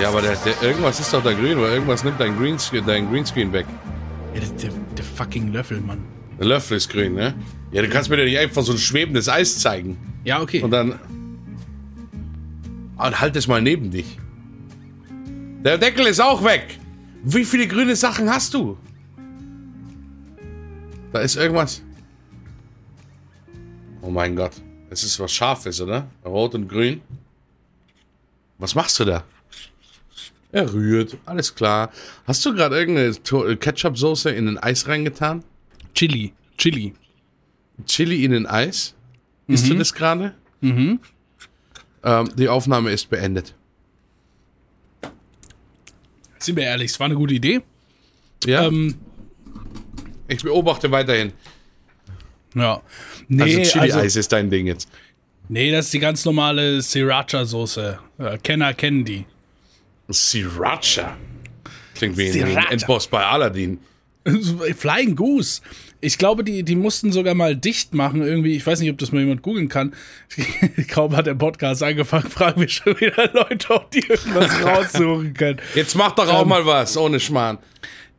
Ja, aber der, der, irgendwas ist doch da grün, weil irgendwas nimmt dein Greenscreen, dein Greenscreen weg. Ja, das der, der fucking Löffel, Mann. Der Löffel ist grün, ne? Ja, du kannst mir doch nicht einfach so ein schwebendes Eis zeigen. Ja, okay. Und dann. Und halt es mal neben dich. Der Deckel ist auch weg. Wie viele grüne Sachen hast du? Da ist irgendwas. Oh mein Gott. Es ist was Scharfes, oder? Rot und grün. Was machst du da? Er rührt. Alles klar. Hast du gerade irgendeine To- Ketchup-Soße in ein Eis reingetan? Chili. Chili. Chili in ein Eis? Isst du das gerade? Mhm. Ähm, die Aufnahme ist beendet. Sind wir ehrlich, es war eine gute Idee. Ja, Ähm, ich beobachte weiterhin. ja. Nee, Also also, Chili-Eis ist dein Ding jetzt. nee, das ist die ganz normale Sriracha-Soße. Äh, Kenner kennen die. Sriracha. Klingt wie ein Sriracha. Endboss bei Aladdin. Flying Goose. Ich glaube, die, die mussten sogar mal dicht machen irgendwie. Ich weiß nicht, ob das mal jemand googeln kann. Kaum hat der Podcast angefangen, fragen wir schon wieder Leute, ob die irgendwas raussuchen können. Jetzt mach doch auch Ähm, mal was, ohne Schmarrn.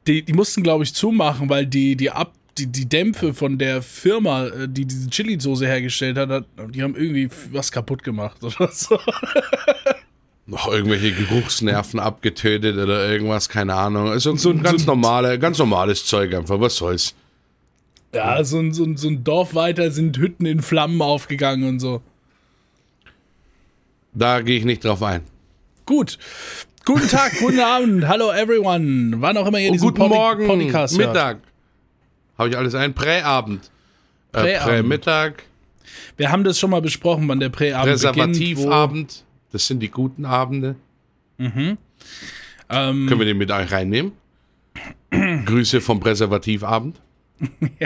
Die, die mussten, glaube ich, zumachen, weil die, die, Ab, die, die Dämpfe von der Firma, äh, die diese Chili-Soße hergestellt hat, hat, die haben irgendwie was kaputt gemacht oder so. Noch irgendwelche Geruchsnerven abgetötet oder irgendwas, keine Ahnung. Also so ein So- ganz so- normale, ganz normales Zeug einfach. Was soll's? Ja, so ein, so, ein, so ein Dorf weiter sind Hütten in Flammen aufgegangen und so. Da gehe ich nicht drauf ein. Gut. Guten Tag, guten Abend, hallo everyone. Wann auch immer ihr Oh, diesen guten Podi- Morgen, Podcast. Mittag. Habe ich alles ein? Präabend. Äh, Präabend. Prämittag, Wir haben das schon mal besprochen, wann der Präabend beginnt. Präservativabend. Das sind die guten Abende. Ähm, Können wir den mit euch reinnehmen? Grüße vom Präservativabend.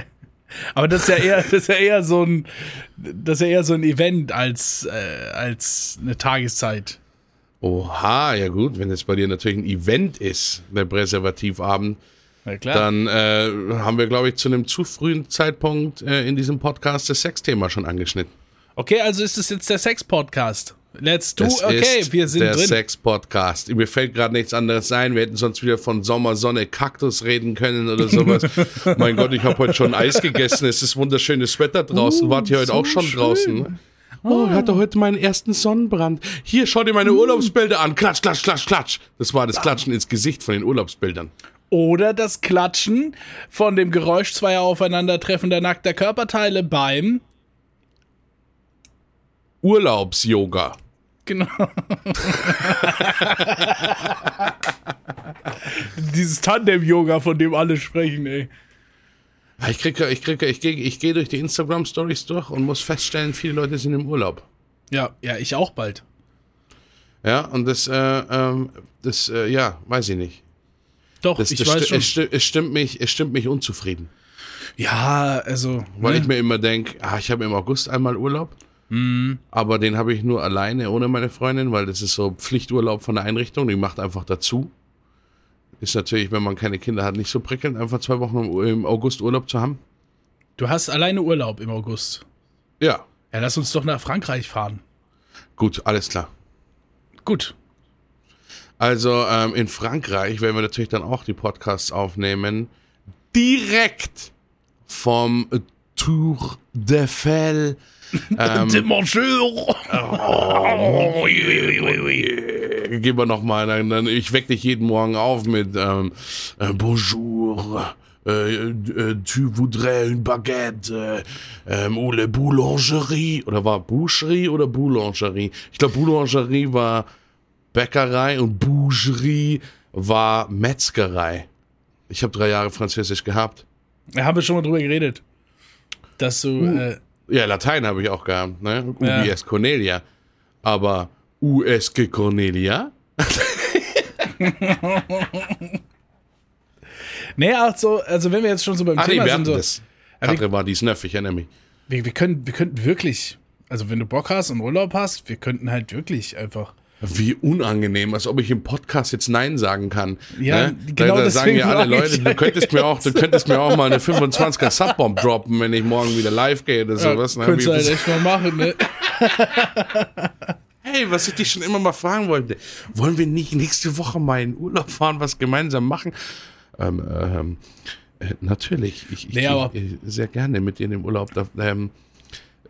aber das ist ja eher, das ist ja eher so ein, das ist ja eher so ein Event als, äh, als eine Tageszeit. Oha, ja gut, wenn es bei dir natürlich ein Event ist, der Präservativabend, dann äh, haben wir, glaube ich, zu einem zu frühen Zeitpunkt äh, in diesem Podcast das Sexthema schon angeschnitten. Okay, also ist es jetzt der Sex-Podcast. Let's do, Es okay, ist wir sind der drin. Sex-Podcast. Mir fällt gerade nichts anderes ein. Wir hätten sonst wieder von Sommer, Sonne, Kaktus reden können oder sowas. mein Gott, ich habe heute schon Eis gegessen. Es ist wunderschönes Wetter draußen. Wart ihr heute so auch schon schön. draußen? ne? Oh, ich hatte heute meinen ersten Sonnenbrand. Hier, schau dir meine Urlaubsbilder an. Klatsch, klatsch, klatsch, klatsch. Das war das Klatschen ins Gesicht von den Urlaubsbildern. Oder das Klatschen von dem Geräusch zweier aufeinandertreffender nackter Körperteile beim, Urlaubs-Yoga. Genau. Dieses Tandem-Yoga, von dem alle sprechen, ey. Ja, Ich kriege, ich kriege, ich gehe, ich gehe durch die Instagram-Stories durch und muss feststellen, viele Leute sind im Urlaub. Ja, ja, ich auch bald. Ja, und das, äh, ähm, das, äh, ja, weiß ich nicht. Doch, Das, ich das weiß sti- schon. Es, sti- es stimmt mich, es stimmt mich unzufrieden, Ja, also. weil ne? ich mir immer denke, ah, ich habe im August einmal Urlaub, Mhm. aber den habe ich nur alleine ohne meine Freundin, weil das ist so Pflichturlaub von der Einrichtung, die macht einfach dazu. Ist natürlich, wenn man keine Kinder hat, nicht so prickelnd, einfach zwei Wochen im, August Urlaub zu haben. Du hast alleine Urlaub im August. Ja, Ja, lass uns doch nach Frankreich fahren. gut, alles klar. Gut. Also ähm, in Frankreich werden wir natürlich dann auch die Podcasts aufnehmen. Direkt vom Tour de Fell. Ähm, Dimancheur. gehen wir nochmal, dann, dann, ich weck dich jeden Morgen auf mit ähm, äh, Bonjour, äh, äh, tu voudrais une baguette, äh, ähm, ou le boulangerie, oder war Boucherie oder Boulangerie? Ich glaube Boulangerie war Bäckerei und Boucherie war Metzgerei. Ich habe drei Jahre Französisch gehabt. Da haben wir schon mal drüber geredet. Dass du, äh, Ja, Latein habe ich auch gehabt, ne? Ja. UBS Cornelia. Aber USG Cornelia? nee, also, also wenn wir jetzt schon so beim Ah, nee, Thema wir sind, so, das. Aber Katre war dies Neff, ich erinnere mich. wir, wir, können, wir könnten wirklich, also wenn du Bock hast und Urlaub hast, wir könnten halt wirklich einfach. Wie unangenehm, als ob ich im Podcast jetzt Nein sagen kann. Ja, ne? genau da, da sagen ja alle Leute, du könntest mir auch, du könntest mir auch mal eine 25er Subbomb droppen, wenn ich morgen wieder live gehe oder sowas. ne? Könntest du halt echt mal machen, ne? Hey was ich dich schon immer mal fragen wollte. Wollen wir nicht nächste Woche mal in Urlaub fahren, was gemeinsam machen? Ähm, ähm, äh, natürlich. Ich, ich, Nee, aber- ich, sehr gerne mit dir in den Urlaub. Ähm,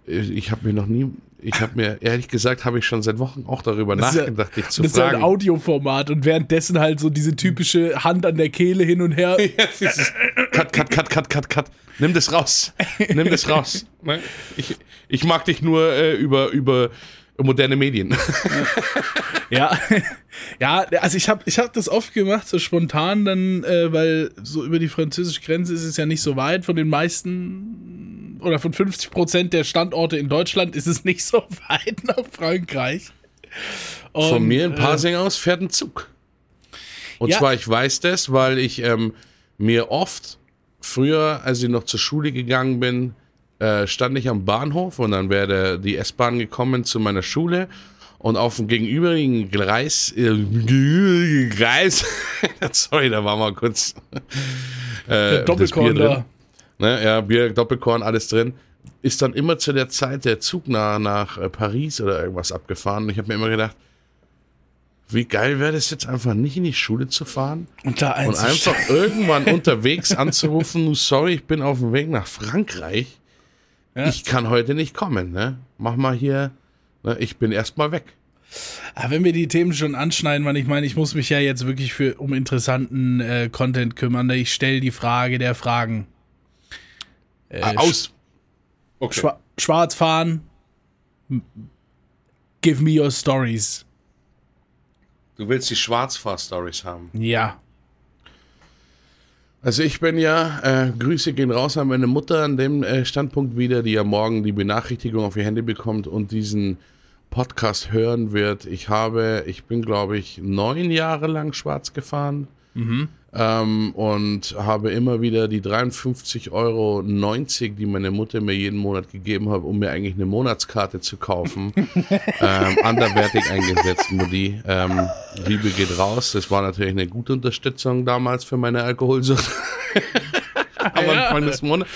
ich habe mir noch nie, ich habe mir, ehrlich gesagt, habe ich schon seit Wochen auch darüber Das ist ja- nachgedacht, dich zu Das ist ja ein fragen. Audioformat und währenddessen halt so diese typische Hand an der Kehle hin und her. Cut, cut, cut, cut, cut, cut. Nimm das raus. Nimm das raus. Ne? Ich, ich mag dich nur äh, über, über moderne Medien. Ja, ja, also ich habe ich hab das oft gemacht, so spontan dann, äh, weil so über die französische Grenze ist es ja nicht so weit. Von den meisten oder von 50 Prozent der Standorte in Deutschland ist es nicht so weit nach Frankreich. Und, Von mir in äh, Pasing aus fährt ein Zug. Und Ja. zwar, ich weiß das, weil ich ähm, mir oft früher, als ich noch zur Schule gegangen bin, äh, stand ich am Bahnhof und dann wäre die S-Bahn gekommen zu meiner Schule und auf dem gegenüberigen Gleis, äh, Gleis, sorry, da war mal kurz äh, Doppelkorn da. ne, ja, Bier, Doppelkorn, alles drin, ist dann immer zu der Zeit der Zug nach, nach äh, Paris oder irgendwas abgefahren. Und ich habe mir immer gedacht, wie geil wäre das jetzt einfach nicht in die Schule zu fahren Und da und einfach irgendwann unterwegs anzurufen, sorry, ich bin auf dem Weg nach Frankreich. Ja. Ich kann heute nicht kommen, ne? Mach mal hier, ne? ich bin erstmal weg. Aber Ah, wenn wir die Themen schon anschneiden, weil ich meine, ich muss mich ja jetzt wirklich für, um interessanten äh, Content kümmern. Ich stelle die Frage der Fragen. Äh, Ah, Aus. Okay. Schwa schwarz fahren. Give me your stories. Du willst die Schwarzfahr-Stories haben. Ja. Also ich bin ja, äh, Grüße gehen raus an meine Mutter an dem äh, Standpunkt wieder, die ja morgen die Benachrichtigung auf ihr Handy bekommt und diesen Podcast hören wird. Ich habe, ich bin glaube ich neun Jahre lang schwarz gefahren ähm, und habe immer wieder die 53,90 Euro, die meine Mutter mir jeden Monat gegeben hat, um mir eigentlich eine Monatskarte zu kaufen, ähm, anderwertig eingesetzt, Mutti. Ähm, Liebe geht raus. Das war natürlich eine gute Unterstützung damals für meine Alkoholsucht. Am. Anfang des Monats.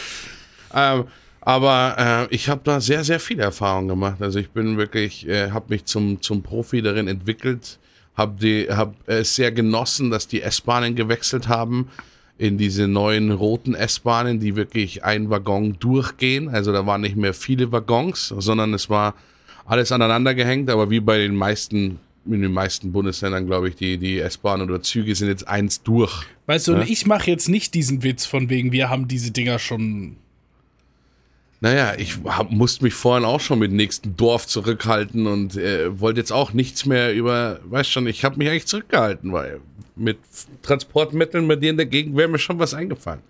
Ähm, aber äh, ich habe da sehr, sehr viel Erfahrung gemacht. Also ich bin wirklich, äh, habe mich zum, zum Profi darin entwickelt, habe hab es sehr genossen, dass die S-Bahnen gewechselt haben in diese neuen roten S-Bahnen, die wirklich ein Waggon durchgehen. Also da waren nicht mehr viele Waggons, sondern es war alles aneinander gehängt, aber wie bei den meisten, in den meisten Bundesländern, glaube ich, die, die S-Bahnen oder Züge sind jetzt eins durch. Weißt du, und Ja. ich mache jetzt nicht diesen Witz von wegen, wir haben diese Dinger schon. Naja, ich hab, musste mich vorhin auch schon mit nächsten Dorf zurückhalten und äh, wollte jetzt auch nichts mehr über, weißt schon, ich habe mich eigentlich zurückgehalten, weil mit Transportmitteln in der Gegend wäre mir schon was eingefallen.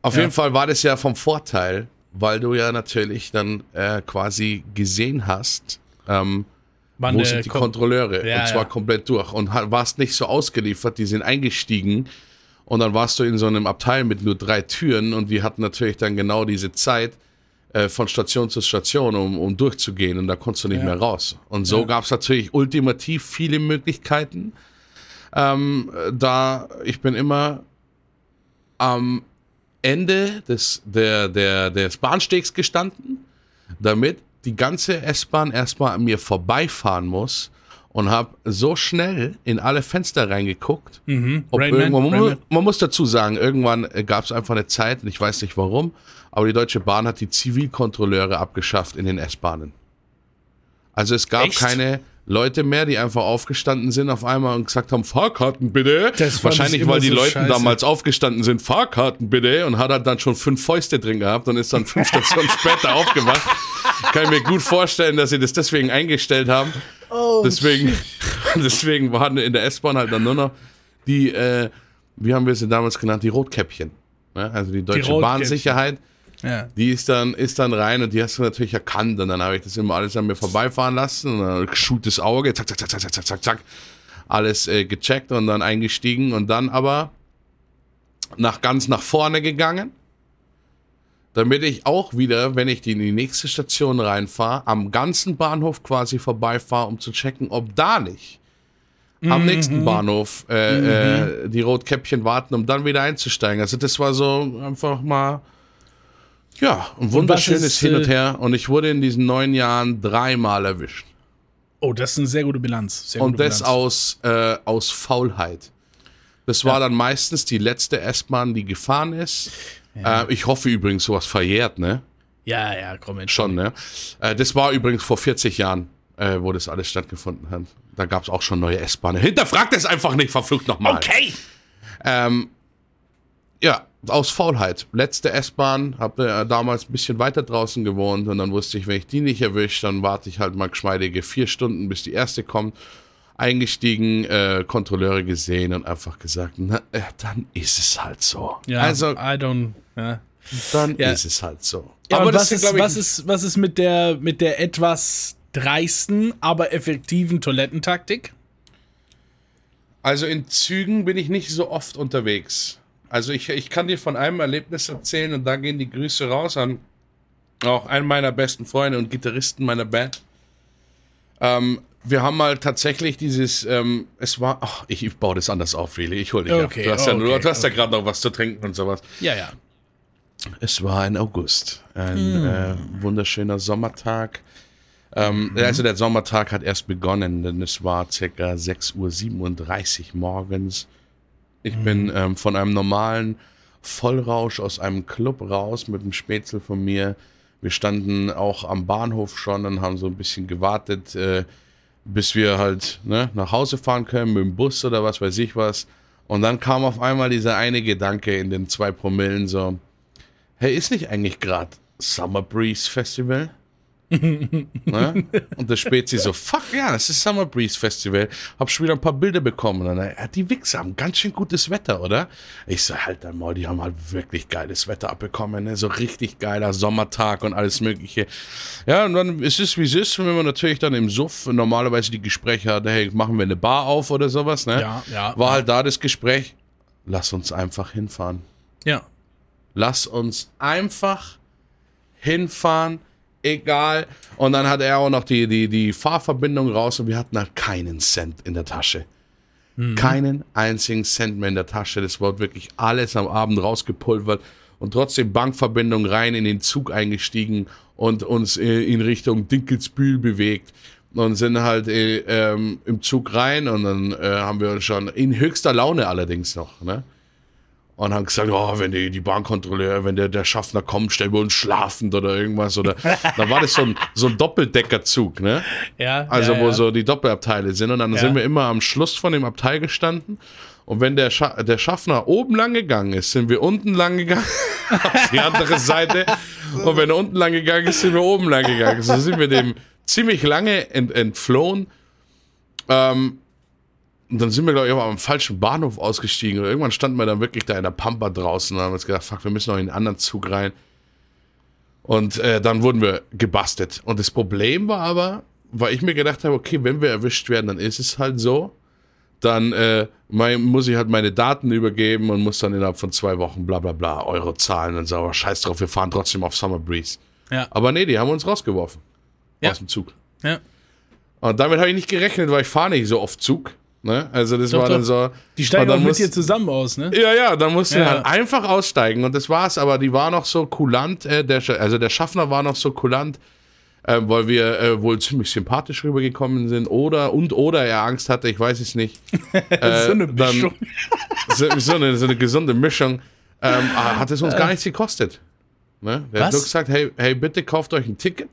Auf Ja. jeden Fall war das ja vom Vorteil, weil du ja natürlich dann äh, quasi gesehen hast, ähm, Wann wo der sind die. Kontrolleure? Ja, und zwar ja. komplett durch. Und warst nicht so ausgeliefert, die sind eingestiegen und dann warst du in so einem Abteil mit nur drei Türen und die hatten natürlich dann genau diese Zeit äh, von Station zu Station, um, um durchzugehen und da konntest du nicht Ja. mehr raus. Und so Ja. gab es natürlich ultimativ viele Möglichkeiten. Ähm, da ich bin immer am Ende des, der, der, des Bahnstegs gestanden, damit die ganze S-Bahn erstmal an mir vorbeifahren muss und habe so schnell in alle Fenster reingeguckt. Mhm. Ob Rain Man, irgendwann, man, muss dazu sagen, irgendwann gab es einfach eine Zeit, und ich weiß nicht warum, aber die Deutsche Bahn hat die Zivilkontrolleure abgeschafft in den S-Bahnen. Also es gab Echt? keine Leute mehr, die einfach aufgestanden sind auf einmal und gesagt haben, Fahrkarten bitte. Das Wahrscheinlich, weil die so Leute scheiße. damals aufgestanden sind, Fahrkarten bitte, und hat halt dann schon fünf Fäuste drin gehabt und ist dann fünf Stationen später aufgewacht. Kann ich mir gut vorstellen, dass sie das deswegen eingestellt haben. Oh, deswegen, shit. deswegen waren in der S-Bahn halt dann nur noch die, äh, wie haben wir sie damals genannt, die Rotkäppchen. Ne? Also die deutsche die Bahnsicherheit. Ja. Die ist dann, ist dann rein und die hast du natürlich erkannt. Und dann habe ich das immer alles an mir vorbeifahren lassen. Und dann geschultes Auge, zack, zack, zack, zack, zack, zack, zack. Alles äh, gecheckt und dann eingestiegen und dann aber nach ganz nach vorne gegangen damit ich auch wieder, wenn ich in die nächste Station reinfahre, am ganzen Bahnhof quasi vorbeifahre, um zu checken, ob da nicht am nächsten Bahnhof äh, äh, die Rotkäppchen warten, um dann wieder einzusteigen. Also das war so einfach mal ja, ein wunderschönes ist, Hin und äh, Her. Und ich wurde in diesen neun Jahren dreimal erwischt. Oh, das ist eine sehr gute Bilanz. Sehr Und gute das Bilanz. aus, äh, aus Faulheit. Das war dann meistens die letzte S-Bahn, die gefahren ist. Äh, ich hoffe übrigens, sowas verjährt, ne? Ja, ja, komm, Mensch. Schon, ne? Äh, das war übrigens vor 40 Jahren, äh, wo das alles stattgefunden hat. Da gab es auch schon neue S-Bahnen. Hinterfragt es einfach nicht, verflucht nochmal. Okay. Ähm, ja, aus Faulheit. Letzte S-Bahn, habe äh, damals ein bisschen weiter draußen gewohnt und dann wusste ich, wenn ich die nicht erwische, dann warte ich halt mal geschmeidige vier Stunden, bis die erste kommt. Eingestiegen, äh, Kontrolleure gesehen und einfach gesagt, na, äh, dann ist es halt so. Ja, also, I don't. Ja. dann Ja. ist es halt so. Ja, aber was, ist, ich, was, ist, was ist mit der, mit der etwas dreisten, aber effektiven Toilettentaktik? Also in Zügen bin ich nicht so oft unterwegs. Also ich, ich kann dir von einem Erlebnis erzählen und da gehen die Grüße raus an auch einen meiner besten Freunde und Gitarristen meiner Band. Ähm, wir haben mal tatsächlich dieses, ähm, es war, ach, ich, ich baue das anders auf, Willi, ich hol dich Okay, ab. Du hast ja, okay, du hast ja gerade noch was zu trinken und sowas. Ja, ja. Es war ein August, ein Hm. äh, wunderschöner Sommertag. Ähm, Mhm. Also der Sommertag hat erst begonnen, denn es war circa 6.37 Uhr morgens. Ich Mhm. bin ähm, von einem normalen Vollrausch aus einem Club raus mit einem Spätzle von mir. Wir standen auch am Bahnhof schon und haben so ein bisschen gewartet, äh, bis wir halt ne, nach Hause fahren können mit dem Bus oder was weiß ich was. Und dann kam auf einmal dieser eine Gedanke in den zwei Promillen so, hey, ist nicht eigentlich gerade Summer Breeze Festival? Ne? Und der Spezi so, fuck ja, das ist Summer Breeze Festival. Hab schon wieder ein paar Bilder bekommen. Und dann, ja, die Wichser haben ganz schön gutes Wetter, oder? Ich so, halt dann mal, die haben halt wirklich geiles Wetter abbekommen. Ne? So richtig geiler Sommertag und alles mögliche. Ja, und dann ist es, wie es ist. Wenn man natürlich dann im Suff normalerweise die Gespräche hat, hey, machen wir eine Bar auf oder sowas, ne? Ja, ja. War halt da das Gespräch, lass uns einfach hinfahren. Ja. Lass uns einfach hinfahren, egal. Und dann hat er auch noch die, die, die Fahrverbindung raus und wir hatten halt keinen Cent in der Tasche. Keinen einzigen Cent mehr in der Tasche. Das wurde wirklich alles am Abend rausgepulvert und trotzdem Bankverbindung rein in den Zug eingestiegen und uns äh, in Richtung Dinkelsbühl bewegt. Und sind halt äh, ähm, im Zug rein und dann äh, haben wir uns schon in höchster Laune allerdings noch, ne? Und haben gesagt, oh, wenn die, die Bahnkontrolleur, wenn der, der Schaffner kommt, stellen wir uns schlafend oder irgendwas. Oder da war das so ein, so ein Doppeldeckerzug, ne? Ja. Also ja, wo ja. so die Doppelabteile sind. Und dann Ja. sind wir immer am Schluss von dem Abteil gestanden. Und wenn der, Scha der Schaffner oben lang gegangen ist, sind wir unten lang gegangen, auf die andere Seite. Und wenn er unten lang gegangen ist, sind wir oben lang gegangen. So sind wir dem ziemlich lange ent entflohen. Ähm, und dann sind wir, glaube ich, aber am falschen Bahnhof ausgestiegen. Und irgendwann standen wir dann wirklich da in der Pampa draußen und haben uns gedacht, fuck, wir müssen noch in einen anderen Zug rein. Und äh, dann wurden wir gebastelt. Und das Problem war aber, weil ich mir gedacht habe, okay, wenn wir erwischt werden, dann ist es halt so. Dann äh, mein, muss ich halt meine Daten übergeben und muss dann innerhalb von zwei Wochen bla bla bla Euro zahlen und so. Aber scheiß drauf, wir fahren trotzdem auf Summer Breeze. Ja. Aber nee, die haben uns rausgeworfen. Ja. Aus dem Zug. ja. Und damit habe ich nicht gerechnet, weil ich fahre nicht so oft Zug. Ne? Also das Doch, war dann doch. so. Die steigen dann auch mit muss- dir zusammen aus, ne? Ja, ja, dann wir Ja. halt einfach aussteigen und das war's. Aber die war noch so kulant, äh, der, also der Schaffner war noch so kulant, äh, weil wir äh, wohl ziemlich sympathisch rübergekommen sind oder und oder er Angst hatte, ich weiß es nicht. Äh, so eine dann- Mischung. So, so, eine, so eine gesunde Mischung. Ähm, ah, hat es uns gar nichts gekostet. Ne? Der hat Was? nur gesagt, hey, hey, bitte kauft euch ein Ticket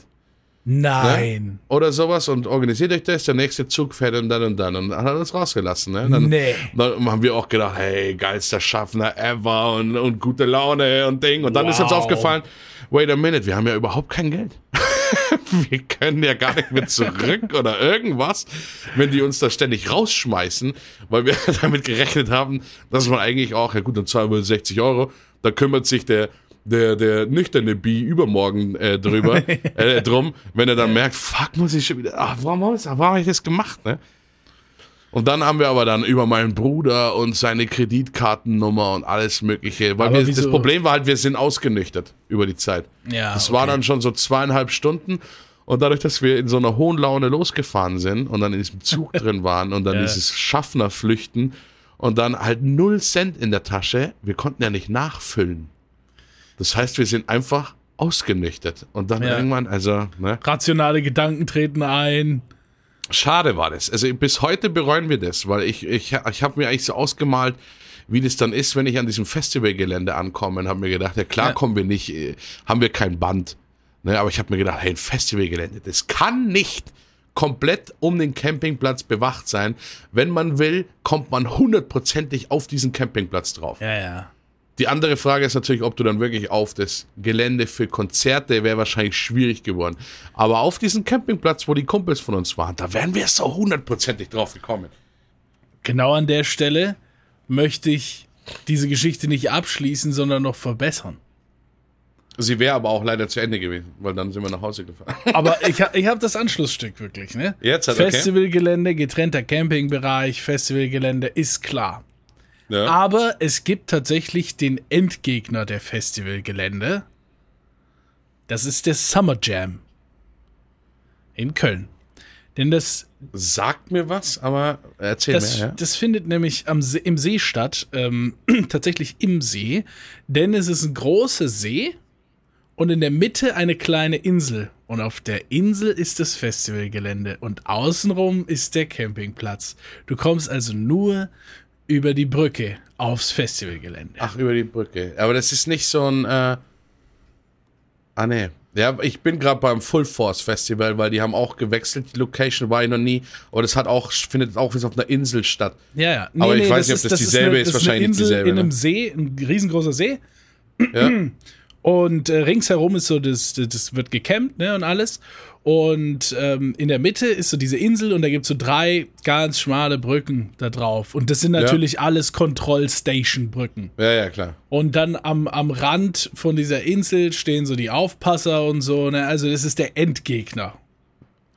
Nein. oder sowas und organisiert euch das, der nächste Zug fährt und dann und dann und dann hat er uns rausgelassen. Ne? Dann, Nee. dann haben wir auch gedacht, hey, geilster Schaffner ever und, und gute Laune und Ding. Und dann ist uns Wow. aufgefallen, wait a minute, wir haben ja überhaupt kein Geld. wir können ja gar nicht mehr zurück oder irgendwas, wenn die uns da ständig rausschmeißen, weil wir damit gerechnet haben, dass man eigentlich auch, ja gut, dann zahlen wir 60 Euro, da kümmert sich der der, der nüchterne Bi übermorgen äh, drüber, äh, drum, wenn er dann merkt, fuck, muss ich schon wieder, ach, warum, warum habe ich das gemacht, ne? Und dann haben wir aber dann über meinen Bruder und seine Kreditkartennummer und alles Mögliche. Weil wir, das Problem war halt, wir sind ausgenüchtert über die Zeit. Ja. Das war okay. dann schon so zweieinhalb Stunden. Und dadurch, dass wir in so einer hohen Laune losgefahren sind und dann in diesem Zug drin waren und dann Ja. dieses Schaffnerflüchten und dann halt null Cent in der Tasche, wir konnten ja nicht nachfüllen. Das heißt, wir sind einfach ausgenüchtert. Und dann Ja. irgendwann, also, ne? Rationale Gedanken treten ein. Schade war das. Also bis heute bereuen wir das, weil ich, ich, ich habe mir eigentlich so ausgemalt, wie das dann ist, wenn ich an diesem Festivalgelände ankomme und habe mir gedacht, ja klar Ja. kommen wir nicht, äh, haben wir kein Band. Ne, aber ich habe mir gedacht, hey, ein Festivalgelände, das kann nicht komplett um den Campingplatz bewacht sein. Wenn man will, kommt man hundertprozentig auf diesen Campingplatz drauf. Ja, ja. Die andere Frage ist natürlich, ob du dann wirklich auf das Gelände für Konzerte wäre wahrscheinlich schwierig geworden. Aber auf diesen Campingplatz, wo die Kumpels von uns waren, da wären wir so hundertprozentig drauf gekommen. Genau an der Stelle möchte ich diese Geschichte nicht abschließen, sondern noch verbessern. Sie wäre aber auch leider zu Ende gewesen, weil dann sind wir nach Hause gefahren. Aber ich, ha- ich habe das Anschlussstück wirklich, ne? Jetzt hat-. Festivalgelände, getrennter Campingbereich, Festivalgelände ist klar. Ja. Aber es gibt tatsächlich den Endgegner der Festivalgelände. Das ist der Summer Jam in Köln. Denn das, Sagt mir was, aber erzähl das, mir. Ja? das findet nämlich am See, im See statt, ähm, tatsächlich im See, denn es ist ein großer See und in der Mitte eine kleine Insel. Und auf der Insel ist das Festivalgelände und außenrum ist der Campingplatz. Du kommst also nur über die Brücke aufs Festivalgelände. Ach, über die Brücke. Aber das ist nicht so ein. Äh ah, nee. Ja, ich bin gerade beim Full Force Festival, weil die haben auch gewechselt. Die Location war ich noch nie. Aber das hat auch, findet auch wie auf einer Insel statt. Ja, ja. Aber ich weiß nicht, ob das dieselbe ist, eine wahrscheinlich nicht Insel dieselbe, in einem ne? See, ein riesengroßer See. Ja? Und äh, ringsherum ist so, das, das wird gecampt ne, und alles. Und ähm, in der Mitte ist so diese Insel und da gibt es so drei ganz schmale Brücken da drauf. Und das sind natürlich alles Kontrollstation-Brücken. ja, ja, klar. Und dann am, am Rand von dieser Insel stehen so die Aufpasser und so. Ne? Also das ist der Endgegner.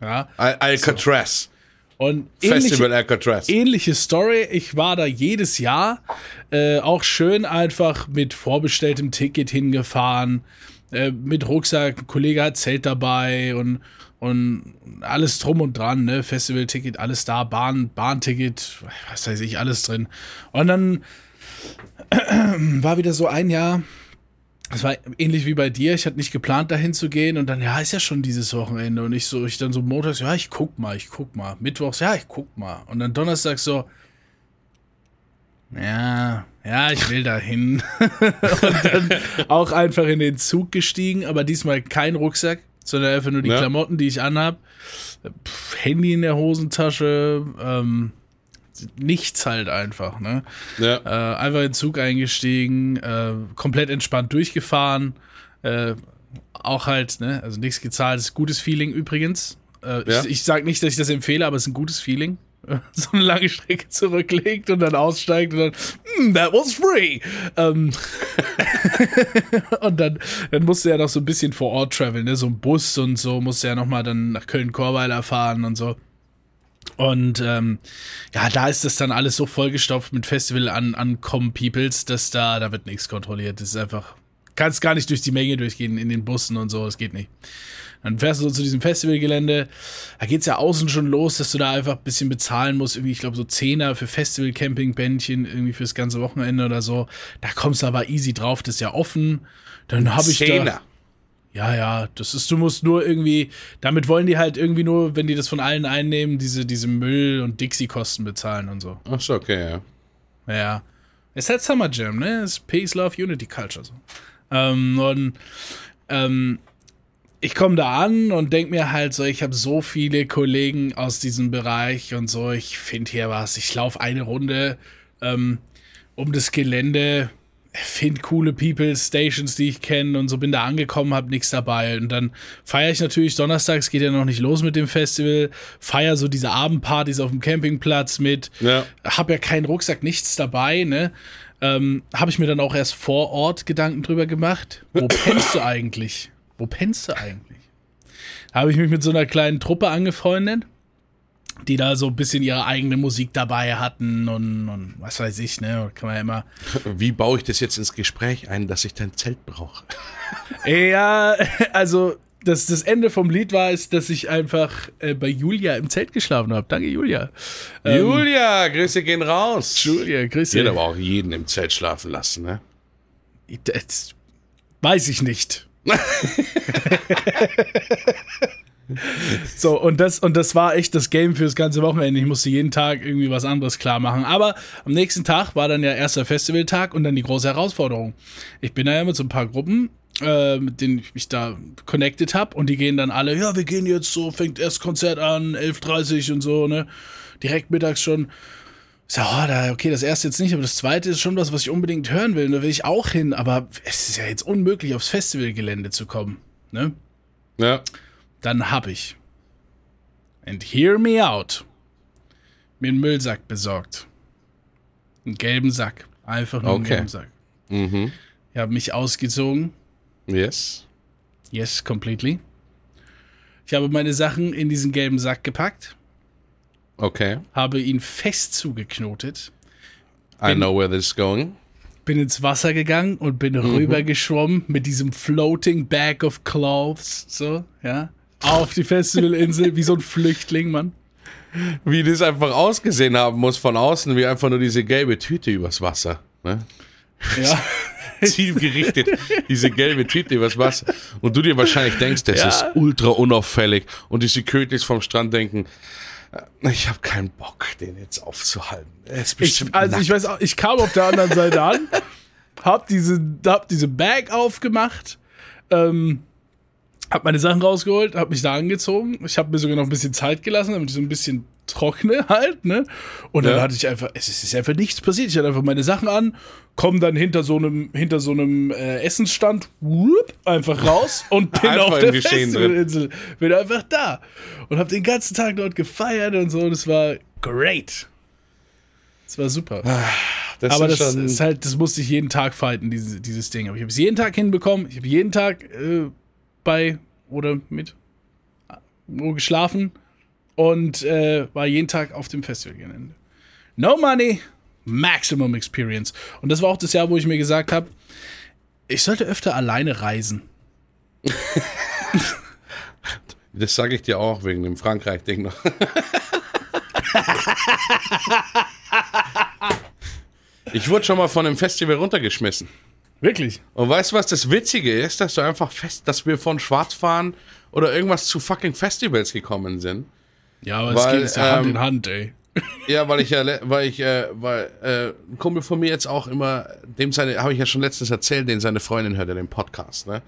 Ja. Al Alcatraz. Und Festival Alcatraz. ähnliche Story. Ich war da jedes Jahr. Äh, auch schön einfach mit vorbestelltem Ticket hingefahren. Äh, mit Rucksack, ein Kollege hat Zelt dabei und, und alles drum und dran, ne? Festivalticket, alles da, Bahn, Bahnticket, was weiß ich, alles drin. Und dann war wieder so ein Jahr. Es war ähnlich wie bei dir. Ich hatte nicht geplant, dahin zu gehen. Und dann, ja, ist ja schon dieses Wochenende. Und ich so, ich dann so montags, ja, ich guck mal, ich guck mal. Mittwochs, ja, ich guck mal. Und dann donnerstags so, ja, ja, ich will dahin. und dann auch einfach in den Zug gestiegen, aber diesmal kein Rucksack, sondern einfach nur die Ja. Klamotten, die ich anhab. Pff, Handy in der Hosentasche, ähm, nichts halt einfach, ne? Ja. Äh, einfach in den Zug eingestiegen, äh, komplett entspannt durchgefahren. Äh, auch halt, ne, also nichts gezahlt, ist gutes Feeling übrigens. Äh, Ja. ich, ich sage nicht, dass ich das empfehle, aber es ist ein gutes Feeling. So eine lange Strecke zurücklegt und dann aussteigt und dann, "Hmm, that was free. Ähm, und dann, dann musste er noch so ein bisschen vor Ort traveln, ne? so ein Bus und so, musste er nochmal dann nach Köln-Korweiler fahren und so. Und ähm, ja, da ist das dann alles so vollgestopft mit Festival an ankommen Peoples, dass da, da wird nichts kontrolliert. Das ist einfach, kannst gar nicht durch die Menge durchgehen in den Bussen und so, das geht nicht. Dann fährst du so zu diesem Festivalgelände, da geht's ja außen schon los, dass du da einfach ein bisschen bezahlen musst, irgendwie, ich glaube, so Zehner für Festival-Camping-Bändchen, irgendwie fürs ganze Wochenende oder so. Da kommst du aber easy drauf, das ist ja offen. Dann habe ich da. Zehner. Ja, ja, das ist, du musst nur irgendwie, damit wollen die halt irgendwie nur, wenn die das von allen einnehmen, diese, diese Müll- und Dixie-Kosten bezahlen und so. Ach so, okay, ja. Ja. Es ist halt Summer Jam, ne? Es ist Peace, Love, Unity Culture so. Ähm, und ähm, ich komme da an und denke mir halt so, ich habe so viele Kollegen aus diesem Bereich und so, ich finde hier was. Ich laufe eine Runde ähm, um das Gelände, finde coole People, Stations, die ich kenne und so bin da angekommen, habe nichts dabei. Und dann feiere ich natürlich donnerstags, geht ja noch nicht los mit dem Festival, feiere so diese Abendpartys auf dem Campingplatz mit, Ja. hab ja keinen Rucksack, nichts dabei, ne? Ähm, habe ich mir dann auch erst vor Ort Gedanken drüber gemacht. Wo pennst du eigentlich? Wo pennst du eigentlich? Da habe ich mich mit so einer kleinen Truppe angefreundet, die da so ein bisschen ihre eigene Musik dabei hatten und, und was weiß ich, ne? Kann man ja immer. Wie baue ich das jetzt ins Gespräch ein, dass ich dein Zelt brauche? Ja, also das, das Ende vom Lied war, ist, dass ich einfach äh, bei Julia im Zelt geschlafen habe. Danke, Julia. Ähm, Julia, Grüße gehen raus. Julia, grüß Die hat dich. aber auch jeden im Zelt schlafen lassen, ne? Das weiß ich nicht. So, und das, und das war echt das Game für das ganze Wochenende. Ich musste jeden Tag irgendwie was anderes klar machen. Aber am nächsten Tag war dann ja erster Festivaltag und dann die große Herausforderung. Ich bin da ja mit so ein paar Gruppen, äh, mit denen ich mich da connected habe und die gehen dann alle, ja, wir gehen jetzt so, fängt erst Konzert an, 11.30 und so, ne? Direkt mittags schon. Ich oh, da, okay, das erste jetzt nicht, aber das zweite ist schon was, was ich unbedingt hören will. Und da will ich auch hin, aber es ist ja jetzt unmöglich, aufs Festivalgelände zu kommen, ne? Ja. Dann hab ich. And hear me out. Mir einen Müllsack besorgt. Einen gelben Sack. Einfach nur einen Okay. gelben Sack. Mhm. Ich habe mich ausgezogen. Yes. Yes, completely. Ich habe meine Sachen in diesen gelben Sack gepackt, Okay. habe ihn fest zugeknotet, I Bin- know where this is going. bin ins Wasser gegangen und bin rübergeschwommen mit diesem floating bag of clothes, so, ja, auf die Festivalinsel, wie so ein Flüchtling, Mann. Wie das einfach ausgesehen haben muss von außen, wie einfach nur diese gelbe Tüte übers Wasser. Ne? Ja. Zielgerichtet, diese gelbe Tüte übers Wasser. Und du dir wahrscheinlich denkst, das Ja. ist ultra unauffällig. Und diese Kötis vom Strand denken, ich habe keinen Bock, den jetzt aufzuhalten. Er ist bestimmt Ich, also ich nackt. weiß auch, ich kam auf der anderen Seite an, hab diese, hab diese Bag aufgemacht, ähm, hab meine Sachen rausgeholt, hab mich da angezogen. Ich habe mir sogar noch ein bisschen Zeit gelassen, damit ich so ein bisschen trockne halt, ne? Und dann Ja. hatte ich einfach, es ist, einfach nichts passiert. Ich hatte einfach meine Sachen an, komm dann hinter so einem, hinter so einem äh, Essensstand, whoop, einfach raus und bin auf der. Festivalinsel. Bin einfach da. Und hab den ganzen Tag dort gefeiert und so. Und es war great. Es war super. das Aber das ist halt, das musste ich jeden Tag fighten, dieses, dieses Ding. Aber ich habe es jeden Tag hinbekommen. Ich habe jeden Tag äh, bei oder mit wo geschlafen und äh, war jeden Tag auf dem Festivalgelände. No money, maximum experience. Und das war auch das Jahr, wo ich mir gesagt habe, ich sollte öfter alleine reisen. das sage ich dir auch wegen dem Frankreich-Ding noch. ich wurde schon mal von einem Festival runtergeschmissen. Wirklich? Und weißt du, was das Witzige ist? Dass du einfach fest, dass wir von Schwarzfahren oder irgendwas zu fucking Festivals gekommen sind. Ja, aber Weil, es geht ja Hand ähm, in Hand, ey. Ja, weil ich ja, weil ich, äh, weil äh, ein Kumpel von mir jetzt auch immer, dem seine, habe ich ja schon letztens erzählt, den seine Freundin hört ja den Podcast, ne?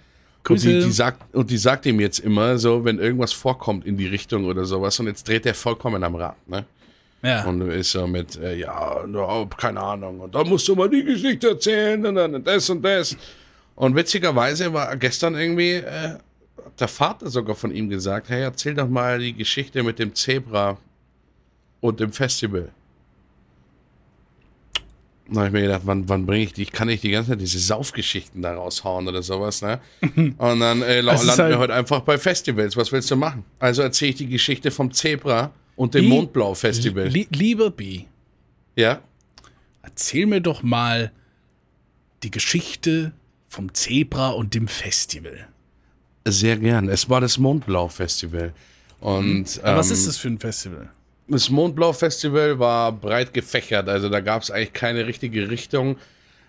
Und die, die sagt, und die sagt ihm jetzt immer so, wenn irgendwas vorkommt in die Richtung oder sowas, und jetzt dreht er vollkommen am Rad, ne? Ja. Und ist so mit, äh, ja, keine Ahnung, und da musst du mal die Geschichte erzählen und dann das und das. Und witzigerweise war gestern irgendwie, äh, der Vater sogar von ihm gesagt, hey, erzähl doch mal die Geschichte mit dem Zebra und dem Festival. Da habe ich mir gedacht, wann, wann bringe ich die? Ich kann nicht die ganze Zeit diese Saufgeschichten da raushauen oder sowas, ne? Und dann äh, landen halt- wir heute einfach bei Festivals. Was willst du machen? Also erzähle ich die Geschichte vom Zebra und dem Mondblau-Festival. Lie lieber B, Ja? erzähl mir doch mal die Geschichte vom Zebra und dem Festival. Sehr gern. Es war das Mondblau-Festival. Und was ähm, ist das für ein Festival? Das Mondblau-Festival war breit gefächert, also da gab es eigentlich keine richtige Richtung,